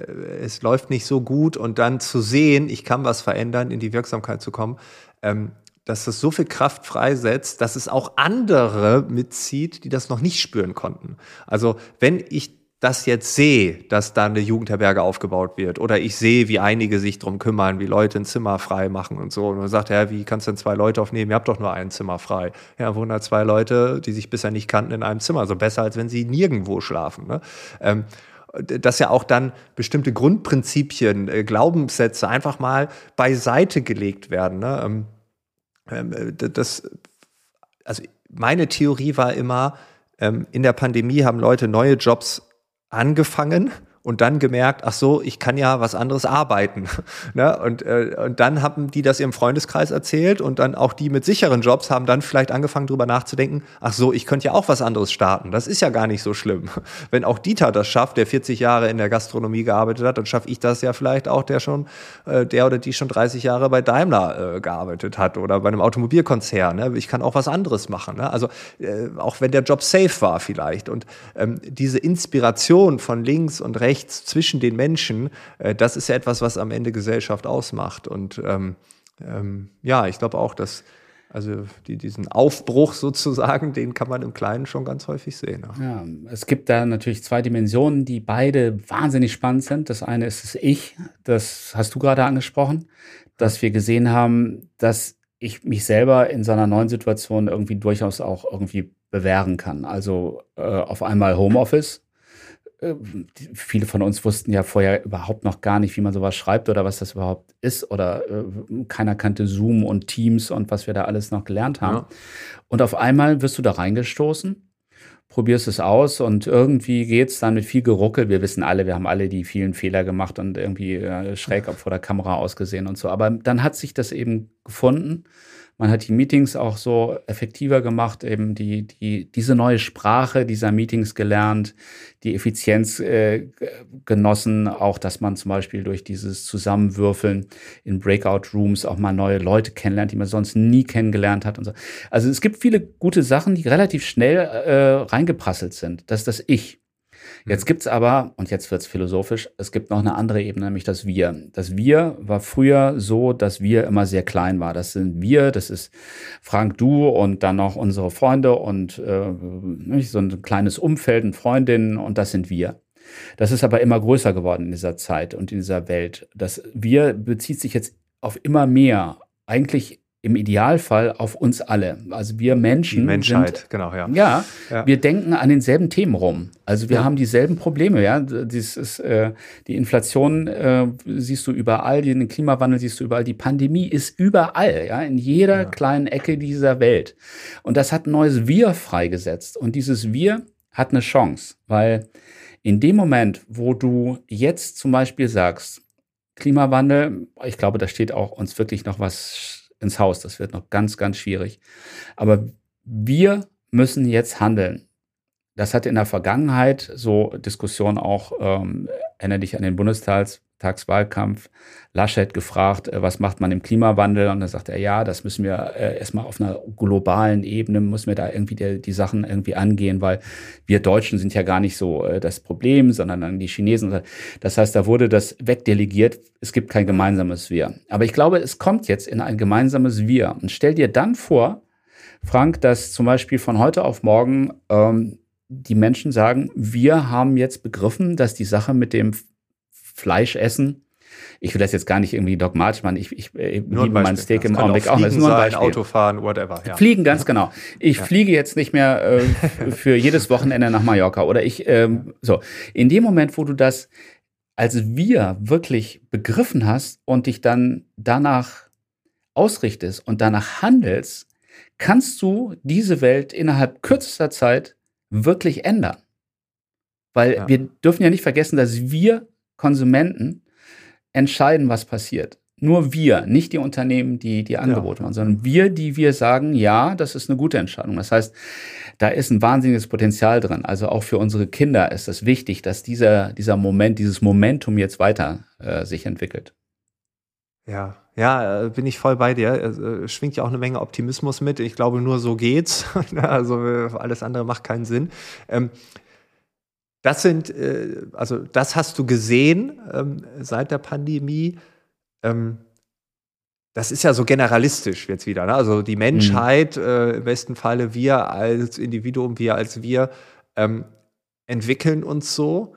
es läuft nicht so gut und dann zu sehen, ich kann was verändern, in die Wirksamkeit zu kommen, ähm, dass das so viel Kraft freisetzt, dass es auch andere mitzieht, die das noch nicht spüren konnten. Also wenn ich das jetzt sehe, dass da eine Jugendherberge aufgebaut wird oder ich sehe, wie einige sich drum kümmern, wie Leute ein Zimmer frei machen und so und man sagt, ja, wie kannst du denn zwei Leute aufnehmen? Ihr habt doch nur ein Zimmer frei. Ja, wohnen da zwei Leute, die sich bisher nicht kannten, in einem Zimmer. So also besser, als wenn sie nirgendwo schlafen. Ne? Ähm, dass ja auch dann bestimmte Grundprinzipien, äh, Glaubenssätze einfach mal beiseite gelegt werden. Ne? Ähm, ähm, äh, das, also meine Theorie war immer, ähm, in der Pandemie haben Leute neue Jobs angefangen und dann gemerkt, ach so, ich kann ja was anderes arbeiten. ne? und, äh, und dann haben die das ihrem Freundeskreis erzählt und dann auch die mit sicheren Jobs haben dann vielleicht angefangen drüber nachzudenken, ach so, ich könnte ja auch was anderes starten. Das ist ja gar nicht so schlimm. Wenn auch Dieter das schafft, der 40 Jahre in der Gastronomie gearbeitet hat, dann schaffe ich das ja vielleicht auch, der schon, äh, der oder die schon 30 Jahre bei Daimler äh, gearbeitet hat oder bei einem Automobilkonzern. Ne? Ich kann auch was anderes machen. Ne? Also äh, auch wenn der Job safe war vielleicht. Und ähm, diese Inspiration von links und rechts rechts zwischen den Menschen, äh, das ist ja etwas, was am Ende Gesellschaft ausmacht. Und ähm, ähm, ja, ich glaube auch, dass also die, diesen Aufbruch sozusagen, den kann man im Kleinen schon ganz häufig sehen. Ja, es gibt da natürlich zwei Dimensionen, die beide wahnsinnig spannend sind. Das eine ist das Ich, das hast du gerade angesprochen, dass wir gesehen haben, dass ich mich selber in so einer neuen Situation irgendwie durchaus auch irgendwie bewähren kann. Also äh, auf einmal Homeoffice, viele von uns wussten ja vorher überhaupt noch gar nicht, wie man sowas schreibt oder was das überhaupt ist. Oder äh, keiner kannte Zoom und Teams und was wir da alles noch gelernt haben. Ja. Und auf einmal wirst du da reingestoßen, probierst es aus und irgendwie geht's dann mit viel Geruckel. Wir wissen alle, wir haben alle die vielen Fehler gemacht und irgendwie äh, schräg vor der Kamera ausgesehen und so. Aber dann hat sich das eben gefunden. Man hat die Meetings auch so effektiver gemacht, eben die, die, diese neue Sprache dieser Meetings gelernt, die Effizienz äh, genossen, auch dass man zum Beispiel durch dieses Zusammenwürfeln in Breakout Rooms auch mal neue Leute kennenlernt, die man sonst nie kennengelernt hat und so. Also es gibt viele gute Sachen, die relativ schnell äh, reingeprasselt sind. Das ist das Ich. Jetzt gibt's aber, und jetzt wird's philosophisch, es gibt noch eine andere Ebene, nämlich das Wir. Das Wir war früher so, dass wir immer sehr klein war. Das sind wir, das ist Frank, du und dann noch unsere Freunde und äh, so ein kleines Umfeld und Freundinnen und das sind wir. Das ist aber immer größer geworden in dieser Zeit und in dieser Welt. Das Wir bezieht sich jetzt auf immer mehr. Eigentlich im Idealfall auf uns alle. Also wir Menschen. Die Menschheit, sind, genau, ja. ja. ja. wir denken an denselben Themen rum. Also wir ja. haben dieselben Probleme, ja. Dies ist, äh, die Inflation äh, siehst du überall, den Klimawandel siehst du überall, die Pandemie ist überall, ja, in jeder kleinen Ecke dieser Welt. Und das hat ein neues Wir freigesetzt. Und dieses Wir hat eine Chance, weil in dem Moment, wo du jetzt zum Beispiel sagst, Klimawandel, ich glaube, da steht auch uns wirklich noch was ins Haus. Das wird noch ganz, ganz schwierig. Aber wir müssen jetzt handeln. Das hat in der Vergangenheit so Diskussionen auch, ähm, erinnere dich an den Bundestagswahlkampf, Laschet gefragt, äh, was macht man im Klimawandel? Und dann sagt er, ja, das müssen wir äh, erstmal auf einer globalen Ebene, müssen wir da irgendwie die, die, Sachen irgendwie angehen, weil wir Deutschen sind ja gar nicht so äh, das Problem, sondern dann die Chinesen. Das heißt, da wurde das wegdelegiert. Es gibt kein gemeinsames Wir. Aber ich glaube, es kommt jetzt in ein gemeinsames Wir. Und stell dir dann vor, Frank, dass zum Beispiel von heute auf morgen ähm, die Menschen sagen, wir haben jetzt begriffen, dass die Sache mit dem Fleischessen ich will das jetzt gar nicht irgendwie dogmatisch machen. Ich, ich, ich liebe mein Steak im Augenblick auch. Das ist nur ein Beispiel. Autofahren, whatever. Ja. Fliegen, ganz genau. Ich ja. fliege jetzt nicht mehr äh, für jedes Wochenende nach Mallorca. Oder ich, ähm, so. In dem Moment, wo du das als wir wirklich begriffen hast und dich dann danach ausrichtest und danach handelst, kannst du diese Welt innerhalb kürzester Zeit wirklich ändern. Weil ja. wir dürfen ja nicht vergessen, dass wir Konsumenten entscheiden, was passiert. Nur wir, nicht die Unternehmen, die die Angebote ja. machen, sondern wir, die wir sagen, ja, das ist eine gute Entscheidung. Das heißt, da ist ein wahnsinniges Potenzial drin. Also auch für unsere Kinder ist es wichtig, dass dieser, dieser Moment, dieses Momentum jetzt weiter äh, sich entwickelt. Ja, ja, äh, bin ich voll bei dir. Es äh, schwingt ja auch eine Menge Optimismus mit. Ich glaube, nur so geht's. also äh, alles andere macht keinen Sinn. Ähm, das sind, also das hast du gesehen ähm, seit der Pandemie. Ähm, das ist ja so generalistisch jetzt wieder. Ne? Also die Menschheit, mhm. im besten Falle wir als Individuum, wir als wir, entwickeln uns so.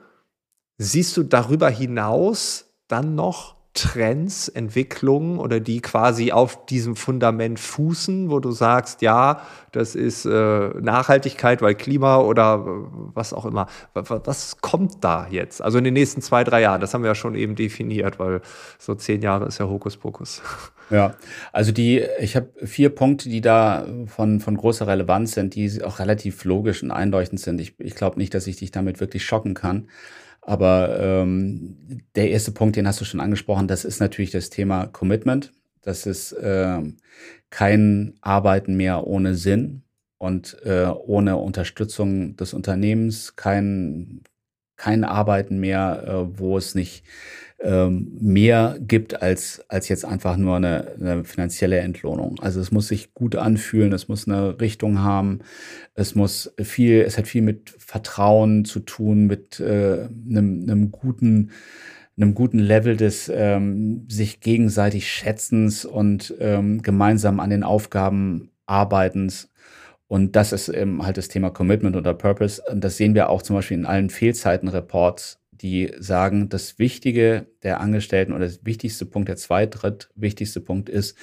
Siehst du darüber hinaus dann noch Trends, Entwicklungen oder die quasi auf diesem Fundament fußen, wo du sagst, ja, das ist äh, Nachhaltigkeit, weil Klima oder was auch immer. Was kommt da jetzt? Also in den nächsten zwei, drei Jahren, das haben wir ja schon eben definiert, weil so zehn Jahre ist ja Hokuspokus. Ja, also die, ich habe vier Punkte, die da von, von großer Relevanz sind, die auch relativ logisch und einleuchtend sind. Ich, ich glaube nicht, dass ich dich damit wirklich schocken kann. Aber ähm, der erste Punkt, den hast du schon angesprochen, das ist natürlich das Thema Commitment. Das ist äh, kein Arbeiten mehr ohne Sinn und äh, ohne Unterstützung des Unternehmens, kein, kein Arbeiten mehr, äh, wo es nicht ähm, mehr gibt als, als jetzt einfach nur eine, eine finanzielle Entlohnung. Also es muss sich gut anfühlen, es muss eine Richtung haben, es muss viel, es hat viel mit Vertrauen zu tun, mit äh, einem, einem guten einem guten Level des ähm, sich gegenseitig Schätzens und ähm, gemeinsam an den Aufgaben arbeitens. Und das ist eben halt das Thema Commitment oder Purpose. Und das sehen wir auch zum Beispiel in allen Fehlzeitenreports die sagen, das Wichtige der Angestellten oder das wichtigste Punkt, der zweitritt wichtigste Punkt ist,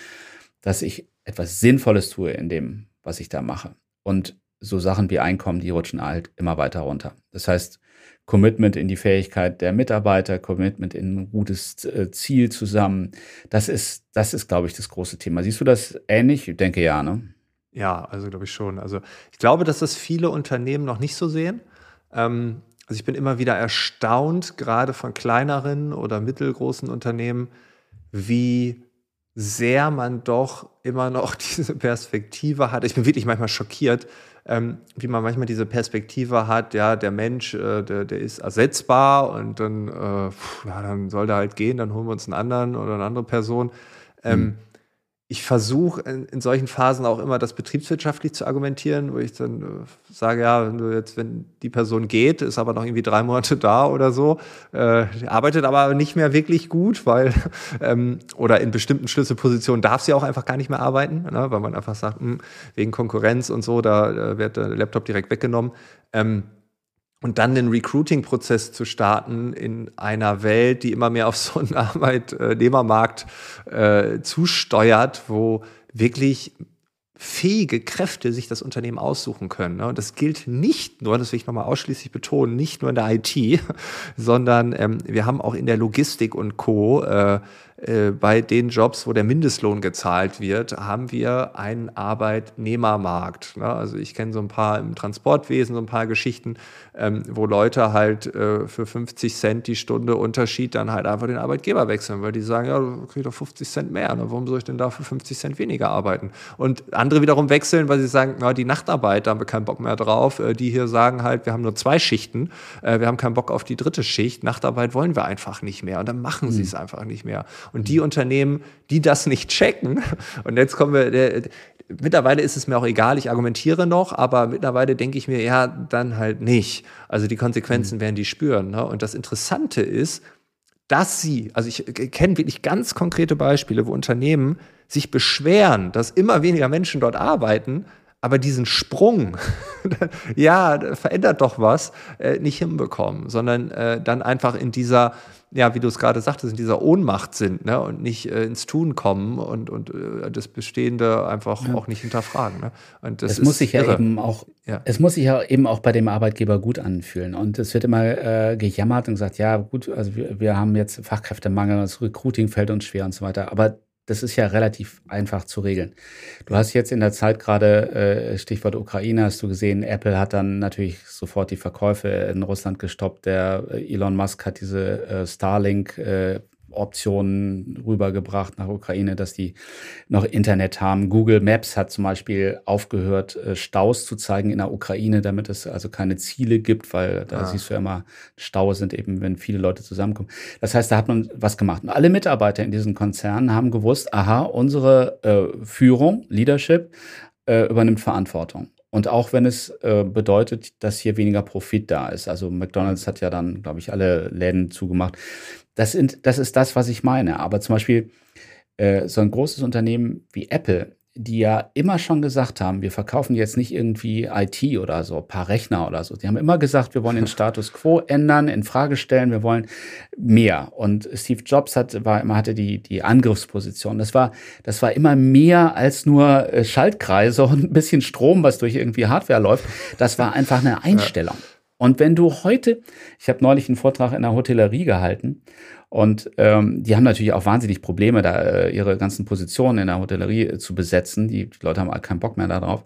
dass ich etwas Sinnvolles tue in dem, was ich da mache. Und so Sachen wie Einkommen, die rutschen halt immer weiter runter. Das heißt, Commitment in die Fähigkeit der Mitarbeiter, Commitment in ein gutes äh, Ziel zusammen. Das ist, das ist, glaube ich, das große Thema. Siehst du das ähnlich? Ich denke ja, ne? Ja, also glaube ich schon. Also ich glaube, dass das viele Unternehmen noch nicht so sehen. Ähm, also ich bin immer wieder erstaunt, gerade von kleineren oder mittelgroßen Unternehmen, wie sehr man doch immer noch diese Perspektive hat. Ich bin wirklich manchmal schockiert, ähm, wie man manchmal diese Perspektive hat, ja, der Mensch, äh, der, der ist ersetzbar und dann, äh, ja, dann soll der halt gehen, dann holen wir uns einen anderen oder eine andere Person. Ähm, mhm ich versuche in, in, solchen Phasen auch immer das betriebswirtschaftlich zu argumentieren, wo ich dann äh, sage, ja, wenn du jetzt, wenn die Person geht, ist aber noch irgendwie drei Monate da oder so, äh, arbeitet aber nicht mehr wirklich gut, weil ähm, oder in bestimmten Schlüsselpositionen darf sie auch einfach gar nicht mehr arbeiten, ne, weil man einfach sagt, mh, hm, wegen Konkurrenz und so, da äh, wird der Laptop direkt weggenommen. Ähm, und dann den Recruiting-Prozess zu starten in einer Welt, die immer mehr auf so einen Arbeitnehmermarkt äh, zusteuert, wo wirklich fähige Kräfte sich das Unternehmen aussuchen können. Ne? Und das gilt nicht nur, das will ich nochmal ausschließlich betonen, nicht nur in der IT, sondern ähm, wir haben auch in der Logistik und Co. Äh, bei den Jobs, wo der Mindestlohn gezahlt wird, haben wir einen Arbeitnehmermarkt. Ne? Also ich kenne so ein paar im Transportwesen, so ein paar Geschichten, ähm, wo Leute halt äh, für 50 Cent die Stunde Unterschied dann halt einfach den Arbeitgeber wechseln, weil die sagen, ja, du kriegst doch 50 Cent mehr, ne? warum soll ich denn da für 50 Cent weniger arbeiten? Und andere wiederum wechseln, weil sie sagen, na, die Nachtarbeit, da haben wir keinen Bock mehr drauf. Äh, die hier sagen halt, wir haben nur zwei Schichten, äh, wir haben keinen Bock auf die dritte Schicht, Nachtarbeit wollen wir einfach nicht mehr und dann machen mhm. sie es einfach nicht mehr. Und die Unternehmen, die das nicht checken, und jetzt kommen wir, der, mittlerweile ist es mir auch egal, ich argumentiere noch, aber mittlerweile denke ich mir, ja, dann halt nicht. Also die Konsequenzen mhm. werden die spüren. Ne? Und das Interessante ist, dass sie, also ich kenne wirklich ganz konkrete Beispiele, wo Unternehmen sich beschweren, dass immer weniger Menschen dort arbeiten, aber diesen Sprung, ja, verändert doch was, äh, nicht hinbekommen, sondern äh, dann einfach in dieser ja, wie du es gerade sagtest, in dieser Ohnmacht sind ne? und nicht äh, ins Tun kommen und, und äh, das Bestehende einfach ja. auch nicht hinterfragen. Ne? Und das es muss sich ja eben auch, ja. es muss sich ja eben auch bei dem Arbeitgeber gut anfühlen. Und es wird immer äh, gejammert und gesagt, ja gut, also wir, wir haben jetzt Fachkräftemangel, das Recruiting fällt uns schwer und so weiter. Aber das ist ja relativ einfach zu regeln. Du hast jetzt in der Zeit gerade, äh, Stichwort Ukraine, hast du gesehen, Apple hat dann natürlich sofort die Verkäufe in Russland gestoppt. Der äh, Elon Musk hat diese äh, Starlink äh, Optionen rübergebracht nach Ukraine, dass die noch Internet haben. Google Maps hat zum Beispiel aufgehört, äh, Staus zu zeigen in der Ukraine, damit es also keine Ziele gibt, weil da ah. siehst du ja immer, Staus sind eben, wenn viele Leute zusammenkommen. Das heißt, da hat man was gemacht. Und alle Mitarbeiter in diesen Konzernen haben gewusst, aha, unsere äh, Führung, Leadership, äh, übernimmt Verantwortung. Und auch wenn es äh, bedeutet, dass hier weniger Profit da ist. Also McDonald's hat ja dann, glaube ich, alle Läden zugemacht. Das, sind, das ist das, was ich meine. Aber zum Beispiel äh, so ein großes Unternehmen wie Apple die ja immer schon gesagt haben, wir verkaufen jetzt nicht irgendwie IT oder so, ein paar Rechner oder so. Die haben immer gesagt, wir wollen den Status quo ändern, in Frage stellen, wir wollen mehr. Und Steve Jobs hat, war immer, hatte die, die Angriffsposition. Das war, das war immer mehr als nur äh, Schaltkreise und ein bisschen Strom, was durch irgendwie Hardware läuft. Das war einfach eine Einstellung. Ja. Und wenn du heute, ich habe neulich einen Vortrag in der Hotellerie gehalten und ähm, die haben natürlich auch wahnsinnig Probleme, da äh, ihre ganzen Positionen in der Hotellerie äh, zu besetzen. Die, die Leute haben keinen Bock mehr darauf.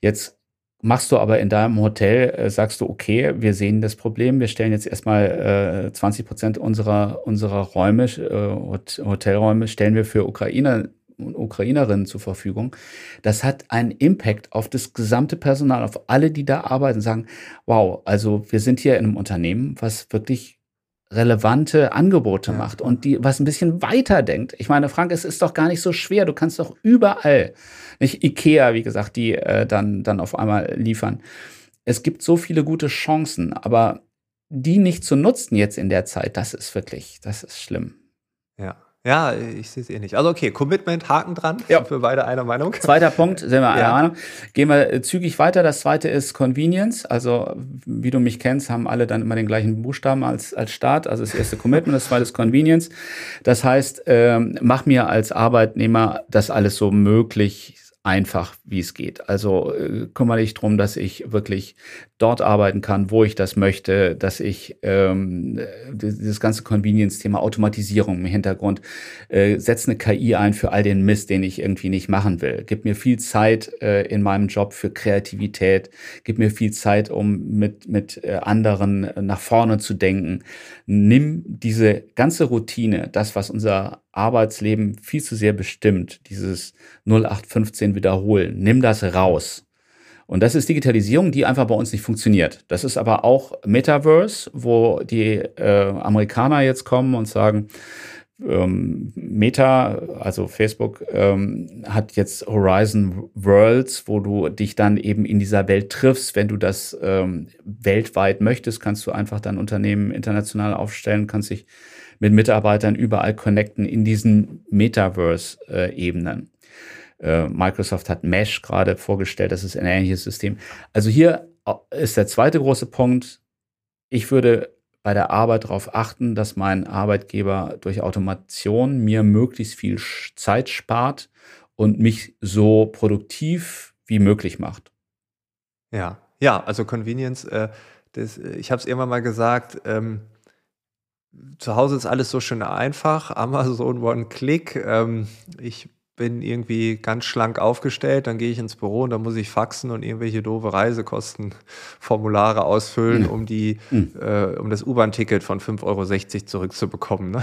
Jetzt machst du aber in deinem Hotel, äh, sagst du, okay, wir sehen das Problem, wir stellen jetzt erstmal äh, 20 Prozent unserer, unserer Räume, äh, Hotelräume, stellen wir für Ukrainer und Ukrainerinnen zur Verfügung. Das hat einen Impact auf das gesamte Personal, auf alle, die da arbeiten, sagen, wow, also wir sind hier in einem Unternehmen, was wirklich relevante Angebote ja. macht und die was ein bisschen weiter denkt. Ich meine, Frank, es ist doch gar nicht so schwer. Du kannst doch überall, nicht Ikea, wie gesagt, die äh, dann dann auf einmal liefern. Es gibt so viele gute Chancen, aber die nicht zu nutzen jetzt in der Zeit, das ist wirklich, das ist schlimm. Ja. Ja, ich sehe es eh nicht. Also okay, Commitment, Haken dran. Ja. Für beide einer Meinung. Zweiter Punkt, sind wir einer ja. Meinung. Gehen wir äh, zügig weiter. Das zweite ist Convenience. Also wie du mich kennst, haben alle dann immer den gleichen Buchstaben als, als Start. Also das erste Commitment, das zweite ist Convenience. Das heißt, ähm, mach mir als Arbeitnehmer das alles so möglich einfach, wie es geht. Also äh, kümmere dich drum, dass ich wirklich dort arbeiten kann, wo ich das möchte, dass ich ähm, dieses ganze Convenience-Thema Automatisierung im Hintergrund, äh, setze eine KI ein für all den Mist, den ich irgendwie nicht machen will. Gib mir viel Zeit äh, in meinem Job für Kreativität, gib mir viel Zeit, um mit, mit äh, anderen nach vorne zu denken. Nimm diese ganze Routine, das, was unser Arbeitsleben viel zu sehr bestimmt, dieses 0815 wiederholen, nimm das raus und das ist Digitalisierung, die einfach bei uns nicht funktioniert. Das ist aber auch Metaverse, wo die äh, Amerikaner jetzt kommen und sagen, ähm, Meta, also Facebook, ähm, hat jetzt Horizon Worlds, wo du dich dann eben in dieser Welt triffst. Wenn du das ähm, weltweit möchtest, kannst du einfach dein Unternehmen international aufstellen, kannst dich mit Mitarbeitern überall connecten in diesen Metaverse-Ebenen. Äh, Microsoft hat Mesh gerade vorgestellt, das ist ein ähnliches System. Also hier ist der zweite große Punkt. Ich würde bei der Arbeit darauf achten, dass mein Arbeitgeber durch Automation mir möglichst viel Zeit spart und mich so produktiv wie möglich macht. Ja, ja, also Convenience, äh, das, ich habe es irgendwann mal gesagt, ähm, zu Hause ist alles so schön einfach, Amazon One-Click. Ähm, ich bin irgendwie ganz schlank aufgestellt, dann gehe ich ins Büro und dann muss ich faxen und irgendwelche doofe Reisekostenformulare ausfüllen, mhm. um die, mhm. äh, um das U-Bahn-Ticket von 5,60 Euro zurückzubekommen. Ne?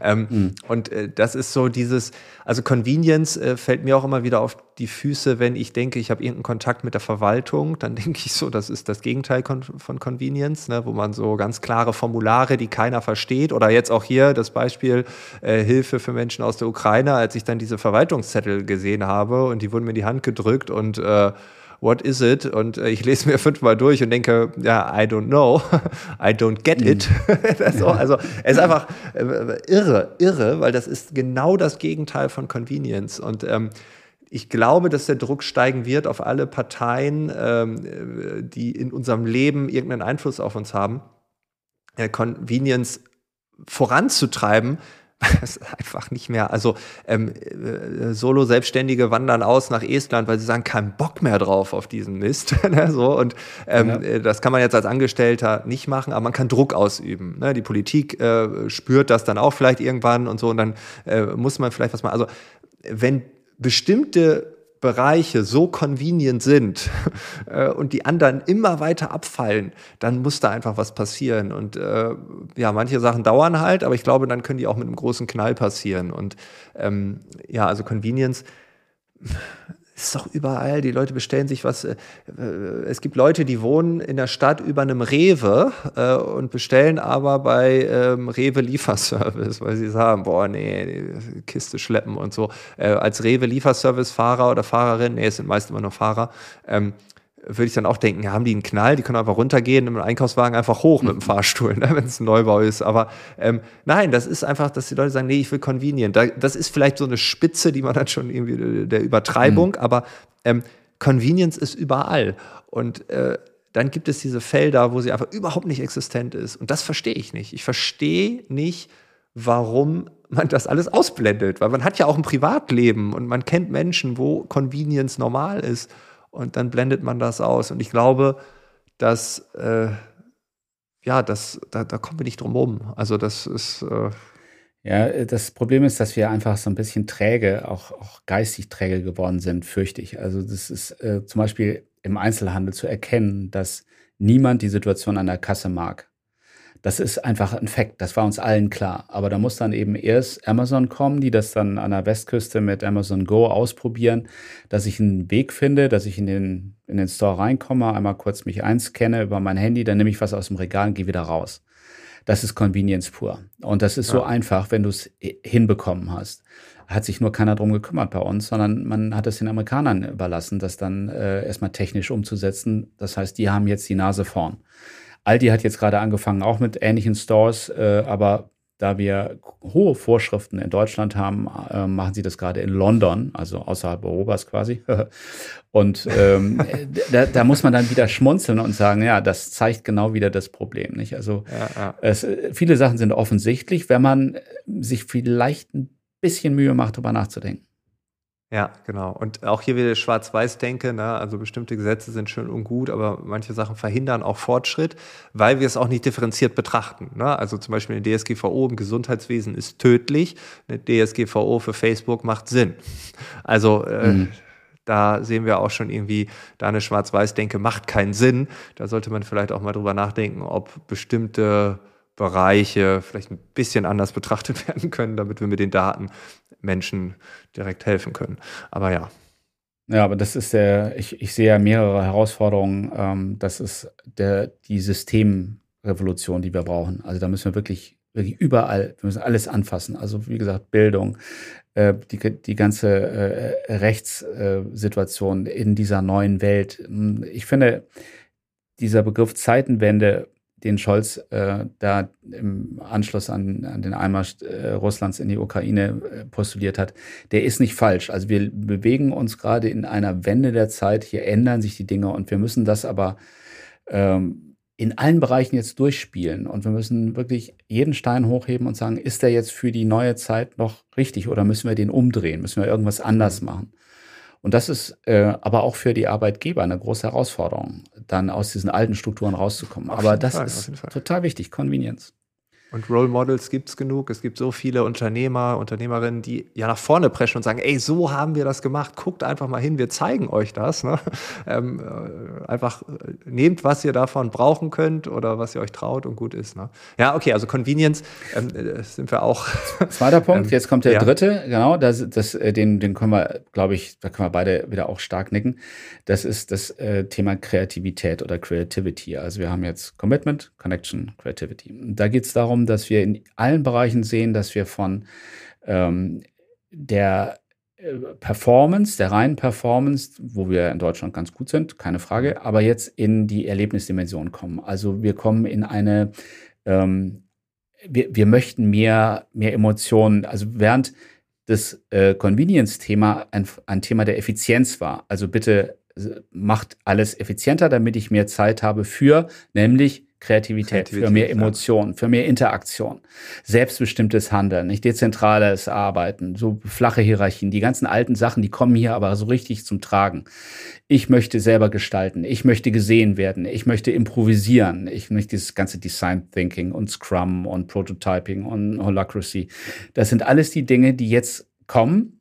Ähm, mhm. Und äh, das ist so dieses, also Convenience äh, fällt mir auch immer wieder auf die Füße, wenn ich denke, ich habe irgendeinen Kontakt mit der Verwaltung, dann denke ich so, das ist das Gegenteil von Convenience, ne? wo man so ganz klare Formulare, die keiner versteht, oder jetzt auch hier das Beispiel äh, Hilfe für Menschen aus der Ukraine, als ich dann diese Verwaltung Verwaltungszettel gesehen habe und die wurden mir in die Hand gedrückt und äh, what is it? Und äh, ich lese mir fünfmal durch und denke, ja, I don't know, I don't get it. Mhm. so, also es ist einfach äh, irre, irre, weil das ist genau das Gegenteil von Convenience. Und ähm, ich glaube, dass der Druck steigen wird auf alle Parteien, ähm, die in unserem Leben irgendeinen Einfluss auf uns haben, äh, Convenience voranzutreiben, es ist einfach nicht mehr, also ähm, äh, Solo-Selbstständige wandern aus nach Estland, weil sie sagen, keinen Bock mehr drauf auf diesen Mist. ne, so, und ähm, ja. Äh, das kann man jetzt als Angestellter nicht machen, aber man kann Druck ausüben. Ne? Die Politik äh, spürt das dann auch vielleicht irgendwann und so, und dann äh, muss man vielleicht was machen. Also wenn bestimmte Bereiche so convenient sind äh, und die anderen immer weiter abfallen, dann muss da einfach was passieren. Und äh, ja, manche Sachen dauern halt, aber ich glaube, dann können die auch mit einem großen Knall passieren. Und ähm, ja, also Convenience ist doch überall. Die Leute bestellen sich was. Äh, äh, es gibt Leute, die wohnen in der Stadt über einem Rewe äh, und bestellen aber bei ähm, Rewe Lieferservice, weil sie sagen, boah, nee, Kiste schleppen und so. Als Rewe Lieferservice Fahrer oder Fahrerin, nee, es sind meist immer nur Fahrer, ähm, würde ich dann auch denken, ja, haben die einen Knall, die können einfach runtergehen, im Einkaufswagen einfach hoch mit dem Fahrstuhl, ne, wenn es ein Neubau ist. Aber ähm, nein, das ist einfach, dass die Leute sagen, nee, ich will convenient. Da, das ist vielleicht so eine Spitze, die man dann schon irgendwie der Übertreibung, mhm. aber ähm, Convenience ist überall. Und äh, dann gibt es diese Felder, wo sie einfach überhaupt nicht existent ist. Und das verstehe ich nicht. Ich verstehe nicht, warum man das alles ausblendet, weil man hat ja auch ein Privatleben und man kennt Menschen, wo Convenience normal ist und dann blendet man das aus. Und ich glaube, dass, äh, ja, das, da, da kommen wir nicht drum rum. Also das ist. Äh ja, das Problem ist, dass wir einfach so ein bisschen träge, auch, auch geistig träge geworden sind, fürchte ich. Also das ist äh, zum Beispiel im Einzelhandel zu erkennen, dass niemand die Situation an der Kasse mag. Das ist einfach ein Fakt, das war uns allen klar. Aber da muss dann eben erst Amazon kommen, die das dann an der Westküste mit Amazon Go ausprobieren, dass ich einen Weg finde, dass ich in den, in den Store reinkomme, einmal kurz mich einscanne über mein Handy, dann nehme ich was aus dem Regal und gehe wieder raus. Das ist Convenience pur. Und das ist ja. so einfach, wenn du es hinbekommen hast. Hat sich nur keiner drum gekümmert bei uns, sondern man hat es den Amerikanern überlassen, das dann äh, erstmal technisch umzusetzen. Das heißt, die haben jetzt die Nase vorn. Aldi hat jetzt gerade angefangen, auch mit ähnlichen Stores, äh, aber da wir hohe Vorschriften in Deutschland haben, äh, machen sie das gerade in London, also außerhalb Europas quasi. und ähm, da, da, muss man dann wieder schmunzeln und sagen, ja, das zeigt genau wieder das Problem. Nicht? Also ja, ja. Es, viele Sachen sind offensichtlich, wenn man sich vielleicht ein bisschen Mühe macht, darüber nachzudenken. Ja, genau. Und auch hier wieder Schwarz-Weiß-Denke, ne? also bestimmte Gesetze sind schön und gut, aber manche Sachen verhindern auch Fortschritt, weil wir es auch nicht differenziert betrachten. Ne? Also zum Beispiel eine DSGVO im Gesundheitswesen ist tödlich, eine DSGVO für Facebook macht Sinn. Also äh, mhm. da sehen wir auch schon irgendwie, da eine Schwarz-Weiß-Denke macht keinen Sinn. Da sollte man vielleicht auch mal drüber nachdenken, ob bestimmte Bereiche vielleicht ein bisschen anders betrachtet werden können, damit wir mit den Daten Menschen direkt helfen können. Aber ja. Ja, aber das ist der, ich, ich sehe ja mehrere Herausforderungen. Ähm, das ist der, die Systemrevolution, die wir brauchen. Also da müssen wir wirklich, wirklich überall, wir müssen alles anfassen. Also wie gesagt, Bildung, äh, die, die ganze äh, Rechtssituation in dieser neuen Welt. Ich finde, dieser Begriff Zeitenwende den Scholz äh, da im Anschluss an, an den Einmarsch äh, Russlands in die Ukraine äh, postuliert hat, der ist nicht falsch. Also wir bewegen uns gerade in einer Wende der Zeit. Hier ändern sich die Dinge und wir müssen das aber ähm, in allen Bereichen jetzt durchspielen. Und wir müssen wirklich jeden Stein hochheben und sagen, ist der jetzt für die neue Zeit noch richtig oder müssen wir den umdrehen? Müssen wir irgendwas anders machen? Und das ist äh, aber auch für die Arbeitgeber eine große Herausforderung, dann aus diesen alten Strukturen rauszukommen. Auf aber das Fall, ist total wichtig, Convenience. Und Role Models gibt es genug. Es gibt so viele Unternehmer, Unternehmerinnen, die ja nach vorne preschen und sagen, ey, so haben wir das gemacht. Guckt einfach mal hin, wir zeigen euch das. Ne? Ähm, äh, einfach äh, nehmt, was ihr davon brauchen könnt oder was ihr euch traut und gut ist. Ne? Ja, okay, also Convenience ähm, äh, sind wir auch. Zweiter Punkt, ähm, jetzt kommt der ja. dritte, genau, das, das, den, den können wir, glaube ich, da können wir beide wieder auch stark nicken. Das ist das äh, Thema Kreativität oder Creativity. Also wir haben jetzt Commitment, Connection, Creativity. Da geht es darum, darum, dass wir in allen Bereichen sehen, dass wir von ähm, der äh, Performance, der reinen Performance, wo wir in Deutschland ganz gut sind, keine Frage, aber jetzt in die Erlebnisdimension kommen. Also wir kommen in eine, ähm, wir, wir möchten mehr, mehr Emotionen. Also während das äh, Convenience-Thema ein, ein Thema der Effizienz war, also bitte äh, macht alles effizienter, damit ich mehr Zeit habe für, nämlich Kreativität, Kreativität für mehr Emotionen, für mehr Interaktion, selbstbestimmtes Handeln, nicht dezentrales Arbeiten, so flache Hierarchien, die ganzen alten Sachen, die kommen hier aber so richtig zum Tragen. Ich möchte selber gestalten, ich möchte gesehen werden, ich möchte improvisieren, ich möchte dieses ganze Design Thinking und Scrum und Prototyping und Holacracy. Das sind alles die Dinge, die jetzt kommen,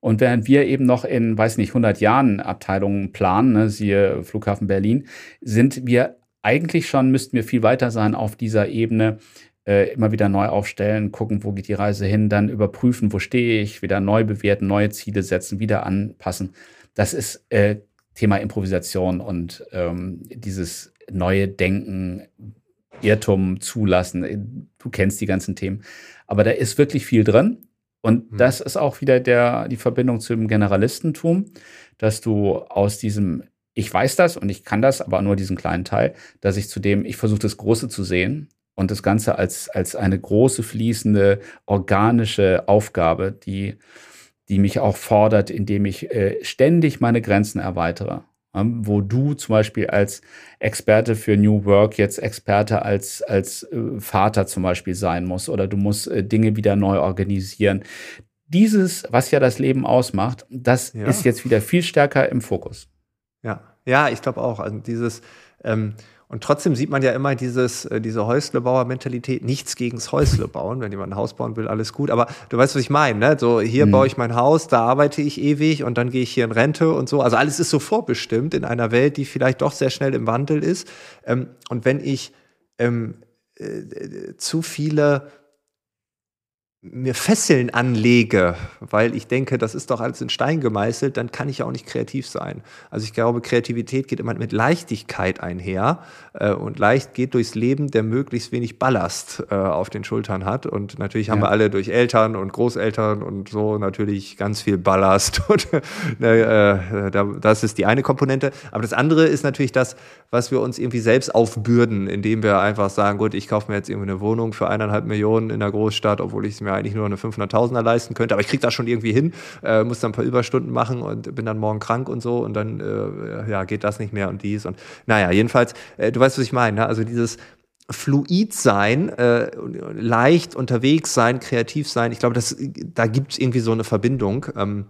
und während wir eben noch in, weiß nicht, 100 Jahren Abteilungen planen, ne, siehe Flughafen Berlin, sind wir eigentlich schon müssten wir viel weiter sein auf dieser Ebene, äh, immer wieder neu aufstellen, gucken, wo geht die Reise hin, dann überprüfen, wo stehe ich, wieder neu bewerten, neue Ziele setzen, wieder anpassen. Das ist äh, Thema Improvisation und ähm, dieses neue Denken, Irrtum zulassen. Du kennst die ganzen Themen. Aber da ist wirklich viel drin. Und mhm. das ist auch wieder der, die Verbindung zum Generalistentum, dass du aus diesem ich weiß das und ich kann das, aber nur diesen kleinen Teil, dass ich zudem, ich versuche das Große zu sehen und das Ganze als, als eine große, fließende, organische Aufgabe, die, die mich auch fordert, indem ich äh, ständig meine Grenzen erweitere. Ähm, wo du zum Beispiel als Experte für New Work jetzt Experte als, als äh, Vater zum Beispiel sein musst oder du musst äh, Dinge wieder neu organisieren. Dieses, was ja das Leben ausmacht, das ja. ist jetzt wieder viel stärker im Fokus. Ja, ja, ich glaube auch. Also dieses, ähm, und trotzdem sieht man ja immer dieses, äh, diese Häuslebauer-Mentalität, nichts gegens Häusle bauen. Wenn jemand ein Haus bauen will, alles gut. Aber du weißt, was ich meine, ne? So, hier mhm. baue ich mein Haus, da arbeite ich ewig und dann gehe ich hier in Rente und so. Also alles ist so vorbestimmt in einer Welt, die vielleicht doch sehr schnell im Wandel ist. Ähm, und wenn ich ähm, äh, zu viele mir Fesseln anlege, weil ich denke, das ist doch alles in Stein gemeißelt, dann kann ich ja auch nicht kreativ sein. Also ich glaube, Kreativität geht immer mit Leichtigkeit einher äh, und leicht geht durchs Leben, der möglichst wenig Ballast äh, auf den Schultern hat. Und natürlich haben ja. wir alle durch Eltern und Großeltern und so natürlich ganz viel Ballast. und, äh, das ist die eine Komponente. Aber das andere ist natürlich das, was wir uns irgendwie selbst aufbürden, indem wir einfach sagen, gut, ich kaufe mir jetzt irgendwie eine Wohnung für eineinhalb Millionen in der Großstadt, obwohl ich es mir eigentlich nur eine 500.000er leisten könnte, aber ich kriege das schon irgendwie hin, äh, muss dann ein paar Überstunden machen und bin dann morgen krank und so und dann äh, ja, geht das nicht mehr und dies und naja, jedenfalls, äh, du weißt, was ich meine, ne? also dieses fluid sein, äh, leicht unterwegs sein, kreativ sein, ich glaube, das, da gibt es irgendwie so eine Verbindung. Ähm,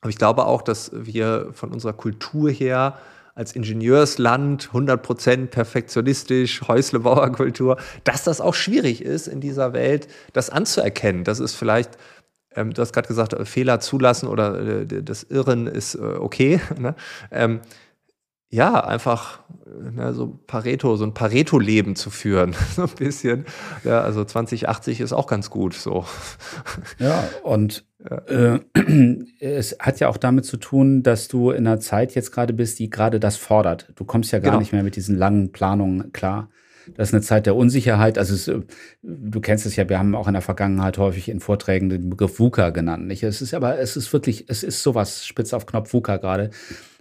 aber ich glaube auch, dass wir von unserer Kultur her als Ingenieursland 100% perfektionistisch, Häuslebauerkultur, dass das auch schwierig ist in dieser Welt, das anzuerkennen. Das ist vielleicht ähm, du hast gerade gesagt, Fehler zulassen oder äh, das Irren ist äh, okay. Ne? Ähm, ja, einfach ne, so Pareto, so ein Pareto-Leben zu führen, so ein bisschen. Ja, also 2080 ist auch ganz gut so. Ja, und äh, es hat ja auch damit zu tun, dass du in einer Zeit jetzt gerade bist, die gerade das fordert. Du kommst ja gar genau. nicht mehr mit diesen langen Planungen klar. Das ist eine Zeit der Unsicherheit. Also es, du kennst es ja, wir haben auch in der Vergangenheit häufig in Vorträgen den Begriff VUCA genannt. Nicht? Es ist aber, es ist wirklich, es ist sowas spitz auf Knopf VUCA gerade.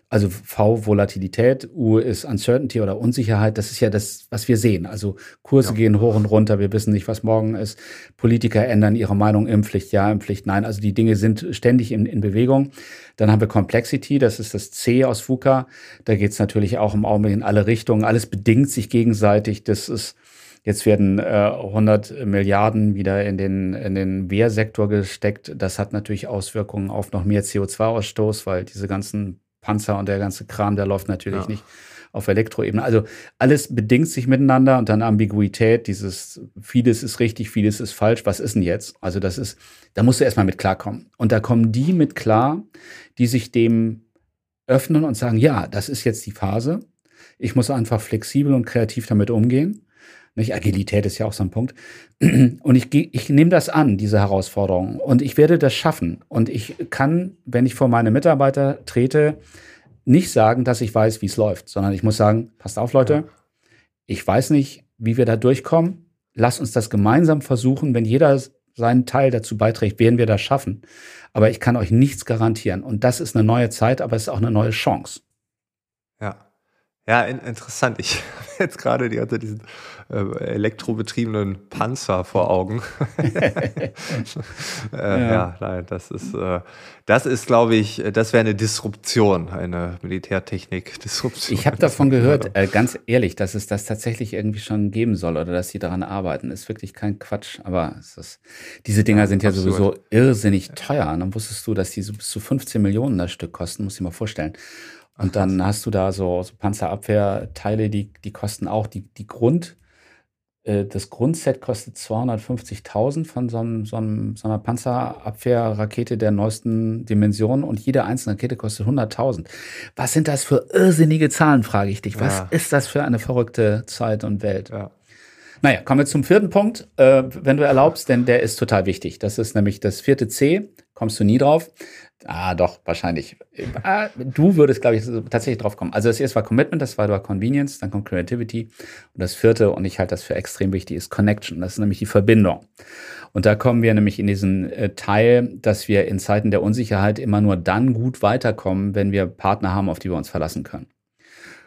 Also V Volatilität, U ist Uncertainty oder Unsicherheit. Das ist ja das, was wir sehen. Also Kurse ja. gehen hoch und runter. Wir wissen nicht, was morgen ist. Politiker ändern ihre Meinung Impfpflicht, ja, Impfpflicht, nein. Also die Dinge sind ständig in, in Bewegung. Dann haben wir Complexity, das ist das C aus VUCA. Da geht es natürlich auch im Augenblick in alle Richtungen. Alles bedingt sich gegenseitig. Das ist Jetzt werden äh, 100 Milliarden wieder in den, in den Wehrsektor gesteckt. Das hat natürlich Auswirkungen auf noch mehr CO2-Ausstoß, weil diese ganzen Panzer und der ganze Kram, der läuft natürlich ja. nicht auf Elektroebene. Also alles bedingt sich miteinander und dann Ambiguität, dieses vieles ist richtig, vieles ist falsch. Was ist denn jetzt? Also das ist, da musst du erstmal mit klarkommen. Und da kommen die mit klar, die sich dem öffnen und sagen, ja, das ist jetzt die Phase. Ich muss einfach flexibel und kreativ damit umgehen. Nicht? Agilität ist ja auch so ein Punkt. Und ich, ich nehme das an, diese Herausforderung. Und ich werde das schaffen. Und ich kann, wenn ich vor meine Mitarbeiter trete, nicht sagen, dass ich weiß, wie es läuft, sondern ich muss sagen, passt auf, Leute, ich weiß nicht, wie wir da durchkommen. Lass uns das gemeinsam versuchen. Wenn jeder seinen Teil dazu beiträgt, werden wir das schaffen. Aber ich kann euch nichts garantieren. Und das ist eine neue Zeit, aber es ist auch eine neue Chance. Ja. In, interessant. Ich habe jetzt gerade die ganze diesen äh, elektrobetriebenen Panzer vor Augen. äh, ja. ja. nein, das ist, äh, das ist, glaube ich, das wäre eine Disruption, eine Militärtechnik-Disruption. Ich habe davon gehört, äh, ganz ehrlich, dass es das tatsächlich irgendwie schon geben soll oder dass sie daran arbeiten. Ist wirklich kein Quatsch, aber ist, diese Dinger ja, sind ja sowieso irrsinnig teuer. Und dann wusstest du, dass die so bis zu 15 Millionen das Stück kosten, muss ich mal vorstellen. Und dann hast du da so, so Panzerabwehrteile, die, die kosten auch die, die Grund, äh, das Grundset kostet 250.000 von so, einem, so, einem, so einer Panzerabwehrrakete der neuesten Dimension und jede einzelne Rakete kostet 100.000. Was sind das für irrsinnige Zahlen, frage ich dich. Was ja. ist das für eine verrückte Zeit und Welt? Ja. Naja, kommen wir zum vierten Punkt, äh, wenn du erlaubst, denn der ist total wichtig. Das ist nämlich das vierte C, kommst du nie drauf. Ah, doch, wahrscheinlich. Ah, du würdest, glaube ich, tatsächlich drauf kommen. Also das erste war Commitment, das zweite war Convenience, dann kommt Creativity und das vierte, und ich halte das für extrem wichtig, ist Connection. Das ist nämlich die Verbindung. Und da kommen wir nämlich in diesen äh, Teil, dass wir in Zeiten der Unsicherheit immer nur dann gut weiterkommen, wenn wir Partner haben, auf die wir uns verlassen können.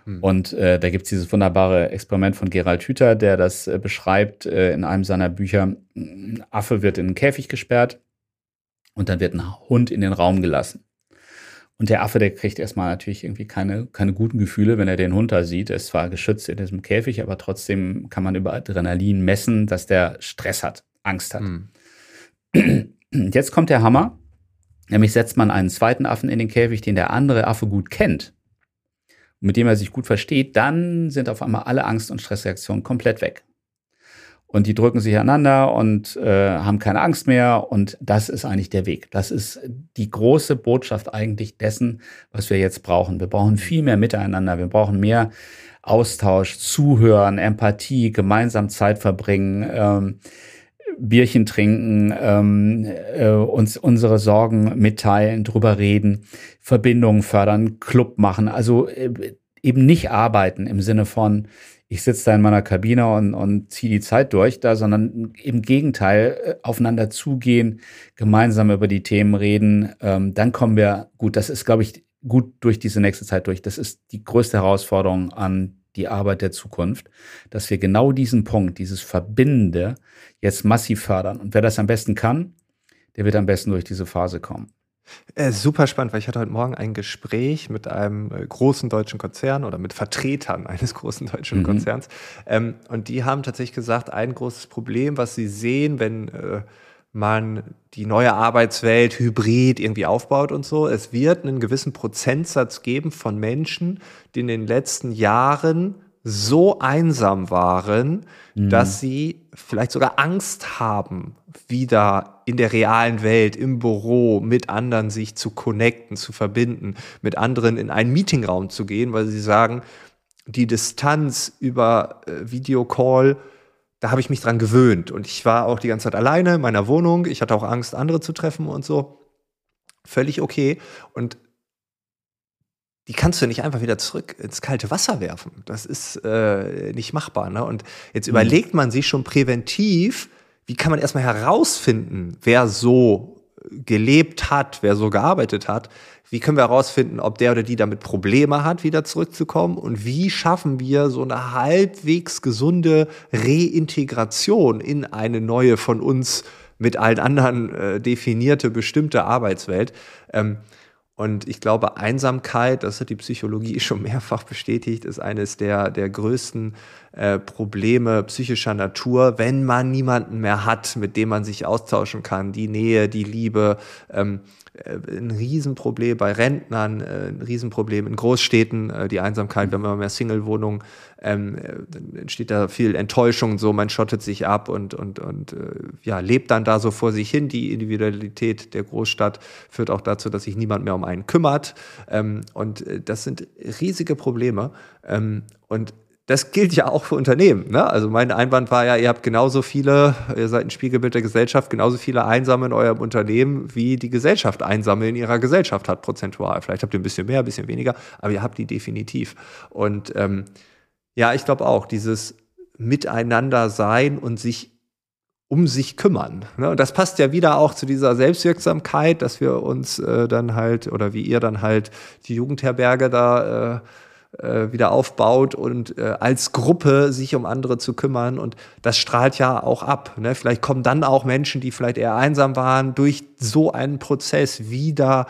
Hm. Und äh, da gibt's dieses wunderbare Experiment von Gerald Hüther, der das äh, beschreibt äh, in einem seiner Bücher. Ein Affe wird in einen Käfig gesperrt und dann wird ein Hund in den Raum gelassen. Und der Affe, der kriegt erstmal natürlich irgendwie keine, keine guten Gefühle, wenn er den Hund da sieht. Er ist zwar geschützt in diesem Käfig, aber trotzdem kann man über Adrenalin messen, dass der Stress hat, Angst hat. Mhm. Jetzt kommt der Hammer. Nämlich setzt man einen zweiten Affen in den Käfig, den der andere Affe gut kennt mit dem er sich gut versteht, dann sind auf einmal alle Angst- und Stressreaktionen komplett weg. Und die drücken sich aneinander und äh, haben keine Angst mehr. Und das ist eigentlich der Weg. Das ist die große Botschaft eigentlich dessen, was wir jetzt brauchen. Wir brauchen viel mehr Miteinander. Wir brauchen mehr Austausch, Zuhören, Empathie, gemeinsam Zeit verbringen. Ähm, Bierchen trinken, ähm, äh, uns unsere Sorgen mitteilen, drüber reden, Verbindungen fördern, Club machen. Also äh, eben nicht arbeiten im Sinne von, ich sitze da in meiner Kabine und, und ziehe die Zeit durch da, sondern im Gegenteil äh, aufeinander zugehen, gemeinsam über die Themen reden. Ähm, dann kommen wir, gut, das ist, glaube ich, gut durch diese nächste Zeit durch. Das ist die größte Herausforderung an die Arbeit der Zukunft, dass wir genau diesen Punkt, dieses Verbindende jetzt massiv fördern. Und wer das am besten kann, der wird am besten durch diese Phase kommen. Äh, super spannend, weil ich hatte heute Morgen ein Gespräch mit einem äh, großen deutschen Konzern oder mit Vertretern eines großen deutschen mhm. Konzerns. Ähm, und die haben tatsächlich gesagt, ein großes Problem, was sie sehen, wenn äh, man die neue Arbeitswelt hybrid irgendwie aufbaut und so. Es wird einen gewissen Prozentsatz geben von Menschen, die in den letzten Jahren so einsam waren, mhm. dass sie vielleicht sogar Angst haben, wieder in der realen Welt, im Büro mit anderen sich zu connecten, zu verbinden, mit anderen in einen Meetingraum zu gehen, weil sie sagen, die Distanz über äh, Videocall da habe ich mich dran gewöhnt. Und ich war auch die ganze Zeit alleine in meiner Wohnung. Ich hatte auch Angst, andere zu treffen und so. Völlig okay. Und die kannst du nicht einfach wieder zurück ins kalte Wasser werfen. Das ist äh, nicht machbar. Ne? Und jetzt mhm. überlegt man sich schon präventiv, wie kann man erstmal herausfinden, wer so gelebt hat, wer so gearbeitet hat, wie können wir herausfinden, ob der oder die damit Probleme hat, wieder zurückzukommen? Und wie schaffen wir so eine halbwegs gesunde Reintegration in eine neue von uns mit allen anderen äh, definierte, bestimmte Arbeitswelt? Ähm, und ich glaube, Einsamkeit, das hat die Psychologie schon mehrfach bestätigt, ist eines der, der größten äh, Probleme psychischer Natur, wenn man niemanden mehr hat, mit dem man sich austauschen kann. Die Nähe, die Liebe, ähm, äh, ein Riesenproblem bei Rentnern, äh, ein Riesenproblem in Großstädten, äh, die Einsamkeit, wenn man mehr Single-Wohnungen, ähm, dann entsteht da viel Enttäuschung, so man schottet sich ab und, und, und ja, lebt dann da so vor sich hin. Die Individualität der Großstadt führt auch dazu, dass sich niemand mehr um einen kümmert. Ähm, und das sind riesige Probleme. Ähm, und das gilt ja auch für Unternehmen. Ne? Also mein Einwand war ja, ihr habt genauso viele, ihr seid ein Spiegelbild der Gesellschaft, genauso viele Einsame in eurem Unternehmen, wie die Gesellschaft Einsame in ihrer Gesellschaft hat, prozentual. Vielleicht habt ihr ein bisschen mehr, ein bisschen weniger, aber ihr habt die definitiv. Und ähm, ja, ich glaube auch, dieses Miteinander sein und sich um sich kümmern. Ne? Und das passt ja wieder auch zu dieser Selbstwirksamkeit, dass wir uns äh, dann halt, oder wie ihr dann halt die Jugendherberge da äh, äh, wieder aufbaut und äh, als Gruppe sich um andere zu kümmern. Und das strahlt ja auch ab. Ne? Vielleicht kommen dann auch Menschen, die vielleicht eher einsam waren, durch so einen Prozess wieder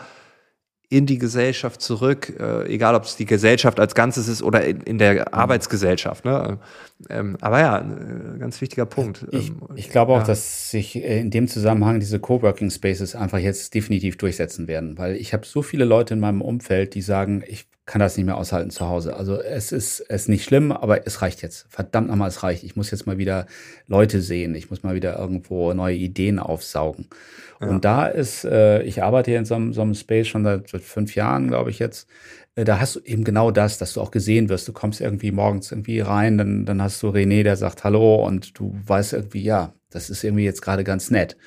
in die Gesellschaft zurück, äh, egal ob es die Gesellschaft als Ganzes ist oder in, in der Arbeitsgesellschaft. Ne? Ähm, aber ja, ein ganz wichtiger Punkt. Ich, ähm, ich glaube auch, ja. dass sich äh, in dem Zusammenhang diese Coworking Spaces einfach jetzt definitiv durchsetzen werden, weil ich habe so viele Leute in meinem Umfeld, die sagen, ich kann das nicht mehr aushalten zu Hause. Also es ist, es ist nicht schlimm, aber es reicht jetzt. Verdammt nochmal, es reicht. Ich muss jetzt mal wieder Leute sehen. Ich muss mal wieder irgendwo neue Ideen aufsaugen. Ja. Und da ist, äh, ich arbeite hier in so einem, so einem Space schon seit, seit fünf Jahren, glaube ich jetzt. Äh, da hast du eben genau das, dass du auch gesehen wirst. Du kommst irgendwie morgens irgendwie rein, dann, dann hast du René, der sagt Hallo und du weißt irgendwie, ja, das ist irgendwie jetzt gerade ganz nett.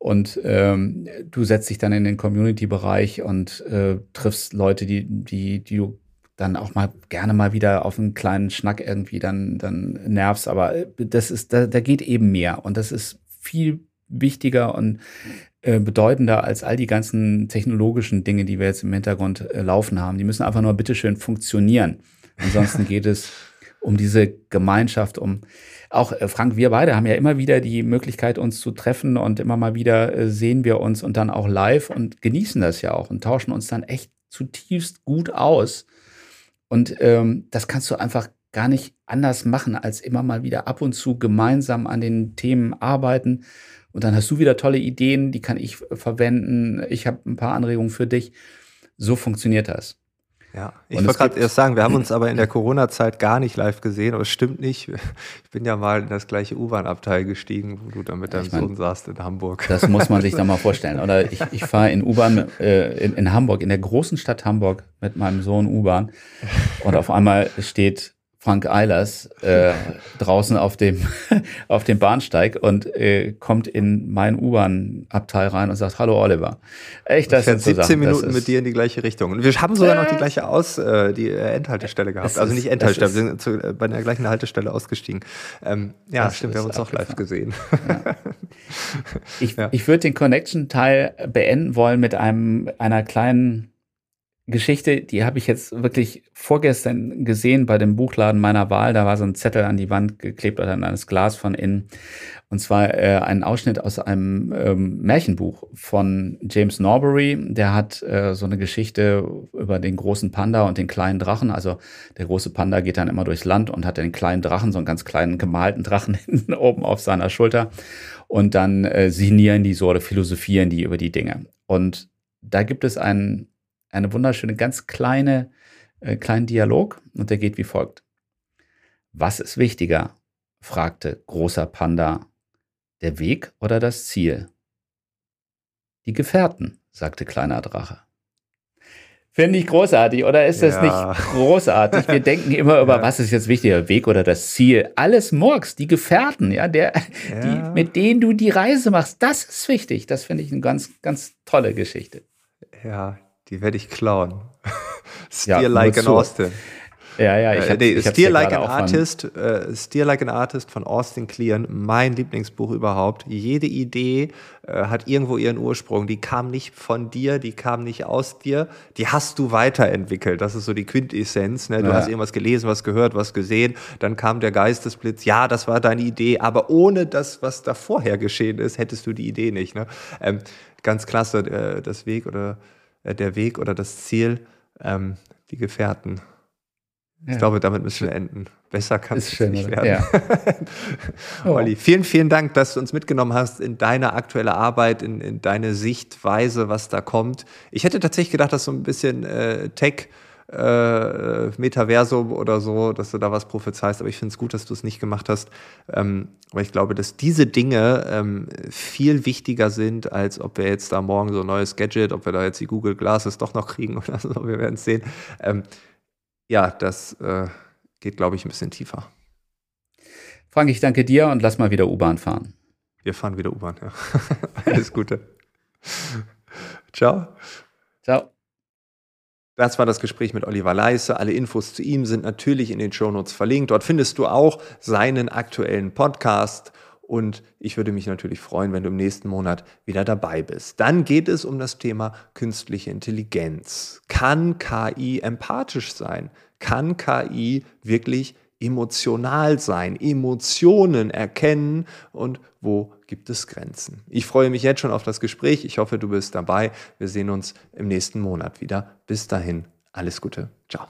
Und ähm, du setzt dich dann in den Community-Bereich und äh, triffst Leute, die, die, die du dann auch mal gerne mal wieder auf einen kleinen Schnack irgendwie dann, dann nervst. Aber äh, das ist, da, da geht eben mehr. Und das ist viel wichtiger und äh, bedeutender als all die ganzen technologischen Dinge, die wir jetzt im Hintergrund äh, laufen haben. Die müssen einfach nur bitteschön funktionieren. Ansonsten geht es um diese Gemeinschaft, um auch äh, Frank, wir beide haben ja immer wieder die Möglichkeit, uns zu treffen und immer mal wieder äh, sehen wir uns und dann auch live und genießen das ja auch und tauschen uns dann echt zutiefst gut aus. Und ähm, das kannst du einfach gar nicht anders machen, als immer mal wieder ab und zu gemeinsam an den Themen arbeiten. Und dann hast du wieder tolle Ideen, die kann ich verwenden. Ich habe ein paar Anregungen für dich. So funktioniert das. Ja, ich wollte gerade erst sagen, wir haben uns aber in der Corona-Zeit gar nicht live gesehen, aber es stimmt nicht. Ich bin ja mal in das gleiche U-Bahn-Abteil gestiegen, wo du dann mit deinem ich mein, Sohn saßt in Hamburg. Das muss man sich doch mal vorstellen. Oder ich, ich fahre in U-Bahn äh, in, in Hamburg, in der großen Stadt Hamburg mit meinem Sohn U-Bahn und auf einmal steht Frank Eilers äh, draußen auf dem, auf dem Bahnsteig und äh, kommt in mein U-Bahn-Abteil rein und sagt, hallo Oliver. Echt, das sind 17 Sachen, Minuten mit dir in die gleiche Richtung. Und wir haben sogar noch die gleiche Aus, äh, die äh, Endhaltestelle gehabt. also nicht Endhaltestelle, wir sind zu, äh, bei der gleichen Haltestelle ausgestiegen. Ähm, ja, stimmt, wir haben uns auch live gesehen. Ja. Ich, ja. ich würde den Connection-Teil beenden wollen mit einem, einer kleinen Geschichte, die habe ich jetzt wirklich vorgestern gesehen bei dem Buchladen meiner Wahl. Da war so ein Zettel an die Wand geklebt oder an das Glas von innen. Und zwar äh, ein Ausschnitt aus einem ähm, Märchenbuch von James Norbury. Der hat äh, so eine Geschichte über den großen Panda und den kleinen Drachen. Also der große Panda geht dann immer durchs Land und hat den kleinen Drachen, so einen ganz kleinen gemalten Drachen hinten oben auf seiner Schulter. Und dann äh, sinnieren die so oder philosophieren die über die Dinge. Und da gibt es einen eine wunderschöne, ganz kleine, äh, kleinen Dialog und der geht wie folgt. Was ist wichtiger? fragte großer Panda. Der Weg oder das Ziel? Die Gefährten, sagte kleiner Drache. Finde ich großartig, oder ist das ja. nicht großartig? Wir denken immer über, ja. was ist jetzt wichtiger, Weg oder das Ziel? Alles Murks, die Gefährten, ja, der, ja. Die, mit denen du die Reise machst, das ist wichtig. Das finde ich eine ganz, ganz tolle Geschichte. Ja, die werde ich klauen. Steer ja, like an Austin. Ja, ja, ich äh, hab, nee, Steer Like an Artist, äh, Steer Like an Artist von Austin Kleon, mein Lieblingsbuch überhaupt. Jede Idee äh, hat irgendwo ihren Ursprung. Die kam nicht von dir, die kam nicht aus dir, die hast du weiterentwickelt. Das ist so die Quintessenz. Ne? Du ja. hast irgendwas gelesen, was gehört, was gesehen, dann kam der Geistesblitz. Ja, das war deine Idee, aber ohne das, was da vorher geschehen ist, hättest du die Idee nicht. Ne? Ähm, ganz klasse, äh, das Weg oder äh, der Weg oder das Ziel, ähm, die Gefährten. Ich ja. glaube, damit müssen wir enden. Besser kann es nicht werden. Ja. oh. Olli, vielen, vielen Dank, dass du uns mitgenommen hast in deine aktuelle Arbeit, in, in deine Sichtweise, was da kommt. Ich hätte tatsächlich gedacht, dass so ein bisschen äh, Tech äh, Metaversum oder so, dass du da was prophezeist. Aber ich finde es gut, dass du es nicht gemacht hast. Ähm, weil ich glaube, dass diese Dinge ähm, viel wichtiger sind, als ob wir jetzt da morgen so ein neues Gadget, ob wir da jetzt die Google Glasses doch noch kriegen oder so. Wir werden es sehen. Ähm, ja, das äh, geht, glaube ich, ein bisschen tiefer. Frank, ich danke dir und lass mal wieder U-Bahn fahren. Wir fahren wieder U-Bahn, ja. Alles Gute. Ciao. Ciao. Das war das Gespräch mit Oliver Leisse. Alle Infos zu ihm sind natürlich in den Shownotes verlinkt. Dort findest du auch seinen aktuellen Podcast. Und ich würde mich natürlich freuen, wenn du im nächsten Monat wieder dabei bist. Dann geht es um das Thema künstliche Intelligenz. Kann KI empathisch sein? Kann KI wirklich emotional sein, Emotionen erkennen und wo gibt es Grenzen. Ich freue mich jetzt schon auf das Gespräch. Ich hoffe, du bist dabei. Wir sehen uns im nächsten Monat wieder. Bis dahin, alles Gute. Ciao.